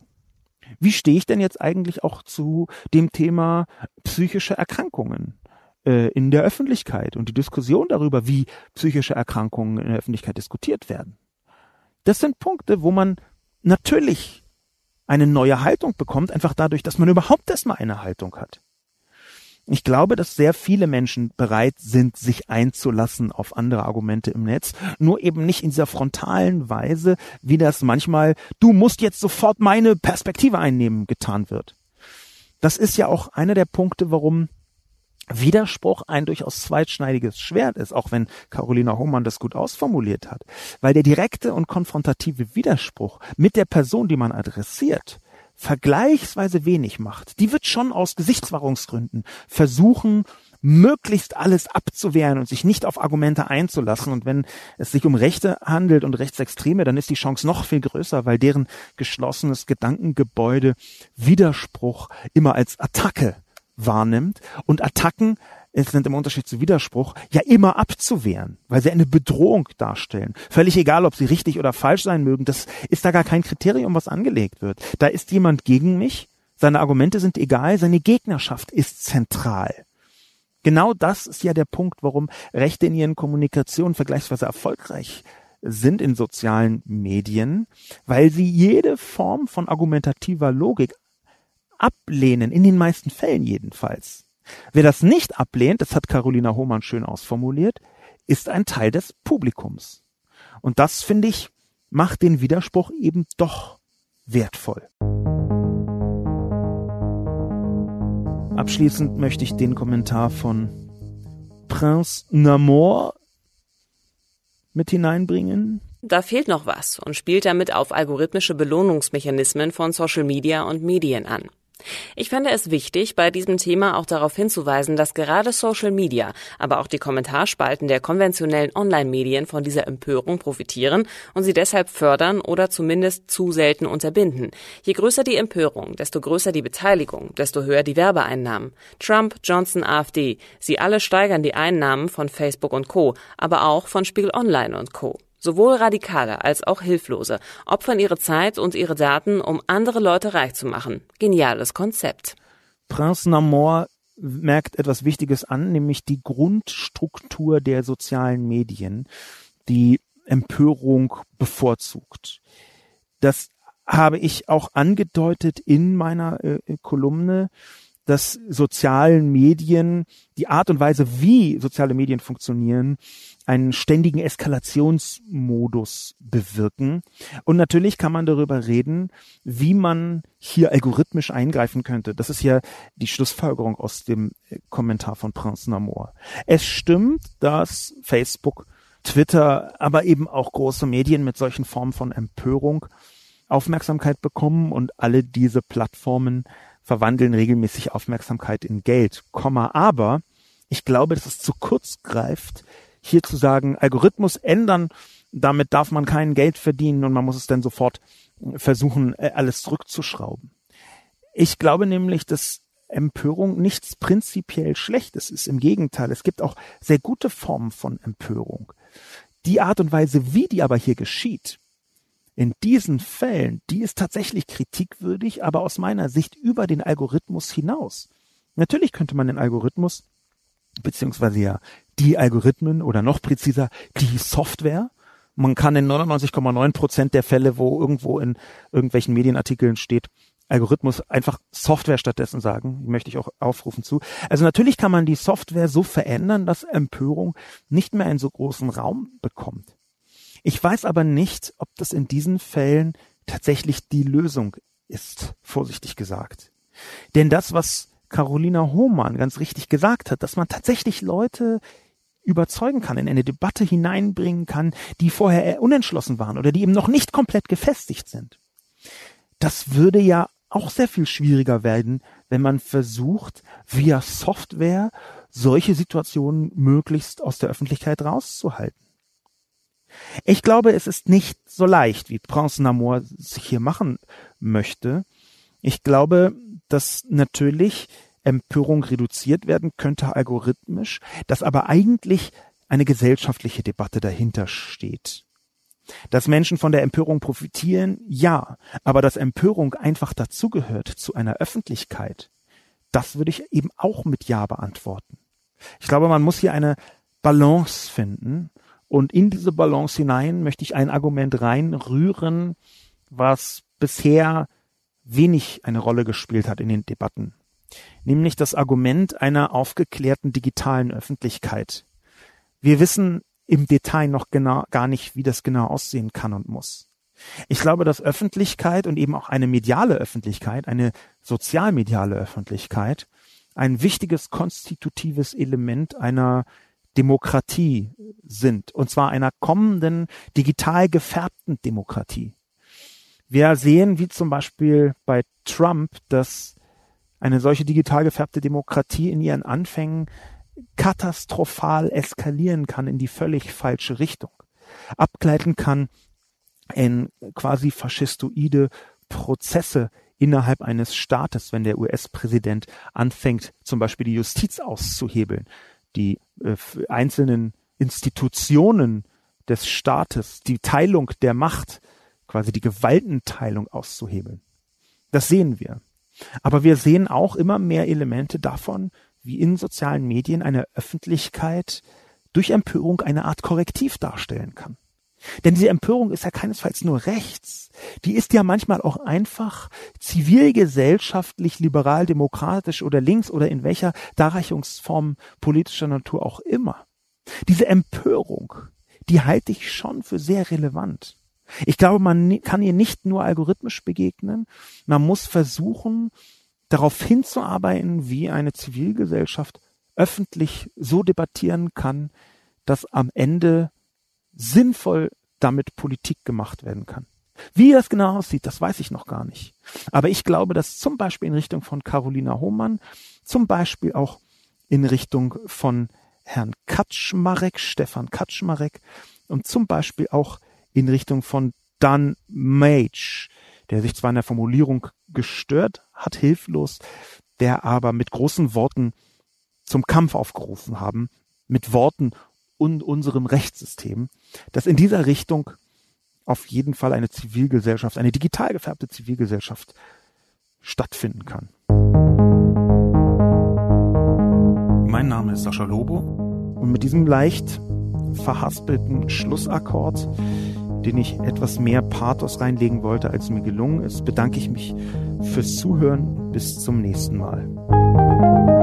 Wie stehe ich denn jetzt eigentlich auch zu dem Thema psychische Erkrankungen äh, in der Öffentlichkeit und die Diskussion darüber, wie psychische Erkrankungen in der Öffentlichkeit diskutiert werden? Das sind Punkte, wo man natürlich eine neue Haltung bekommt, einfach dadurch, dass man überhaupt erstmal eine Haltung hat. Ich glaube, dass sehr viele Menschen bereit sind, sich einzulassen auf andere Argumente im Netz, nur eben nicht in dieser frontalen Weise, wie das manchmal, du musst jetzt sofort meine Perspektive einnehmen, getan wird. Das ist ja auch einer der Punkte, warum Widerspruch ein durchaus zweitschneidiges Schwert ist, auch wenn Carolina Hohmann das gut ausformuliert hat. Weil der direkte und konfrontative Widerspruch mit der Person, die man adressiert, vergleichsweise wenig macht. Die wird schon aus Gesichtswahrungsgründen versuchen, möglichst alles abzuwehren und sich nicht auf Argumente einzulassen. Und wenn es sich um Rechte handelt und Rechtsextreme, dann ist die Chance noch viel größer, weil deren geschlossenes Gedankengebäude Widerspruch immer als Attacke wahrnimmt und Attacken es sind im Unterschied zu Widerspruch, ja immer abzuwehren, weil sie eine Bedrohung darstellen. Völlig egal, ob sie richtig oder falsch sein mögen, das ist da gar kein Kriterium, was angelegt wird. Da ist jemand gegen mich, seine Argumente sind egal, seine Gegnerschaft ist zentral. Genau das ist ja der Punkt, warum Rechte in ihren Kommunikationen vergleichsweise erfolgreich sind in sozialen Medien, weil sie jede Form von argumentativer Logik ablehnen, in den meisten Fällen jedenfalls. Wer das nicht ablehnt, das hat Carolina Hohmann schön ausformuliert, ist ein Teil des Publikums. Und das, finde ich, macht den Widerspruch eben doch wertvoll. Abschließend möchte ich den Kommentar von Prince Namor mit hineinbringen. Da fehlt noch was und spielt damit auf algorithmische Belohnungsmechanismen von Social Media und Medien an. Ich fände es wichtig, bei diesem Thema auch darauf hinzuweisen, dass gerade Social Media, aber auch die Kommentarspalten der konventionellen Online-Medien von dieser Empörung profitieren und sie deshalb fördern oder zumindest zu selten unterbinden. Je größer die Empörung, desto größer die Beteiligung, desto höher die Werbeeinnahmen. Trump, Johnson, AfD, sie alle steigern die Einnahmen von Facebook und Co., aber auch von Spiegel Online und Co. Sowohl Radikale als auch Hilflose opfern ihre Zeit und ihre Daten, um andere Leute reich zu machen. Geniales Konzept. Prince Namor merkt etwas Wichtiges an, nämlich die Grundstruktur der sozialen Medien, die Empörung bevorzugt. Das habe ich auch angedeutet in meiner äh, Kolumne dass sozialen Medien, die Art und Weise, wie soziale Medien funktionieren, einen ständigen Eskalationsmodus bewirken. Und natürlich kann man darüber reden, wie man hier algorithmisch eingreifen könnte. Das ist ja die Schlussfolgerung aus dem äh, Kommentar von Prince Namor. Es stimmt, dass Facebook, Twitter, aber eben auch große Medien mit solchen Formen von Empörung Aufmerksamkeit bekommen und alle diese Plattformen verwandeln regelmäßig Aufmerksamkeit in Geld, Komma, aber ich glaube, dass es zu kurz greift, hier zu sagen, Algorithmus ändern, damit darf man kein Geld verdienen und man muss es dann sofort versuchen, äh, alles zurückzuschrauben. Ich glaube nämlich, dass Empörung nichts prinzipiell Schlechtes ist. Im Gegenteil, es gibt auch sehr gute Formen von Empörung. Die Art und Weise, wie die aber hier geschieht, in diesen Fällen, die ist tatsächlich kritikwürdig, aber aus meiner Sicht über den Algorithmus hinaus. Natürlich könnte man den Algorithmus, beziehungsweise ja die Algorithmen oder noch präziser die Software, man kann in 99,9 Prozent der Fälle, wo irgendwo in irgendwelchen Medienartikeln steht, Algorithmus einfach Software stattdessen sagen, möchte ich auch aufrufen zu. Also natürlich kann man die Software so verändern, dass Empörung nicht mehr einen so großen Raum bekommt. Ich weiß aber nicht, ob das in diesen Fällen tatsächlich die Lösung ist, vorsichtig gesagt. Denn das, was Carolina Hohmann ganz richtig gesagt hat, dass man tatsächlich Leute überzeugen kann, in eine Debatte hineinbringen kann, die vorher unentschlossen waren oder die eben noch nicht komplett gefestigt sind. Das würde ja auch sehr viel schwieriger werden, wenn man versucht, via Software solche Situationen möglichst aus der Öffentlichkeit rauszuhalten. Ich glaube, es ist nicht so leicht, wie Prince Namor sich hier machen möchte. Ich glaube, dass natürlich Empörung reduziert werden könnte algorithmisch, dass aber eigentlich eine gesellschaftliche Debatte dahinter steht. Dass Menschen von der Empörung profitieren, ja, aber dass Empörung einfach dazugehört zu einer Öffentlichkeit, das würde ich eben auch mit Ja beantworten. Ich glaube, man muss hier eine Balance finden und in diese Balance hinein möchte ich ein Argument reinrühren, was bisher wenig eine Rolle gespielt hat in den Debatten, nämlich das Argument einer aufgeklärten digitalen Öffentlichkeit. Wir wissen im Detail noch genau, gar nicht, wie das genau aussehen kann und muss. Ich glaube, dass Öffentlichkeit und eben auch eine mediale Öffentlichkeit, eine sozialmediale Öffentlichkeit, ein wichtiges konstitutives Element einer Demokratie sind, und zwar einer kommenden digital gefärbten Demokratie. Wir sehen, wie zum Beispiel bei Trump, dass eine solche digital gefärbte Demokratie in ihren Anfängen katastrophal eskalieren kann in die völlig falsche Richtung, abgleiten kann in quasi faschistoide Prozesse innerhalb eines Staates, wenn der US-Präsident anfängt, zum Beispiel die Justiz auszuhebeln, die äh, einzelnen Institutionen des Staates, die Teilung der Macht, quasi die Gewaltenteilung auszuhebeln. Das sehen wir. Aber wir sehen auch immer mehr Elemente davon, wie in sozialen Medien eine Öffentlichkeit durch Empörung eine Art Korrektiv darstellen kann. Denn diese Empörung ist ja keinesfalls nur rechts. Die ist ja manchmal auch einfach zivilgesellschaftlich, liberal, demokratisch oder links oder in welcher Darreichungsform politischer Natur auch immer. Diese Empörung, die halte ich schon für sehr relevant. Ich glaube, man kann ihr nicht nur algorithmisch begegnen, man muss versuchen, darauf hinzuarbeiten, wie eine Zivilgesellschaft öffentlich so debattieren kann, dass am Ende sinnvoll damit Politik gemacht werden kann. Wie das genau aussieht, das weiß ich noch gar nicht. Aber ich glaube, dass zum Beispiel in Richtung von Carolina Hohmann, zum Beispiel auch in Richtung von Herrn Kaczmarek, Stefan Kaczmarek und zum Beispiel auch in Richtung von Dan Mage, der sich zwar in der Formulierung gestört hat, hilflos, der aber mit großen Worten zum Kampf aufgerufen haben, mit Worten und unserem Rechtssystem, dass in dieser Richtung auf jeden Fall eine Zivilgesellschaft, eine digital gefärbte Zivilgesellschaft stattfinden kann. Mein Name ist Sascha Lobo und mit diesem leicht verhaspelten Schlussakkord den ich etwas mehr Pathos reinlegen wollte, als mir gelungen ist, bedanke ich mich fürs Zuhören. Bis zum nächsten Mal.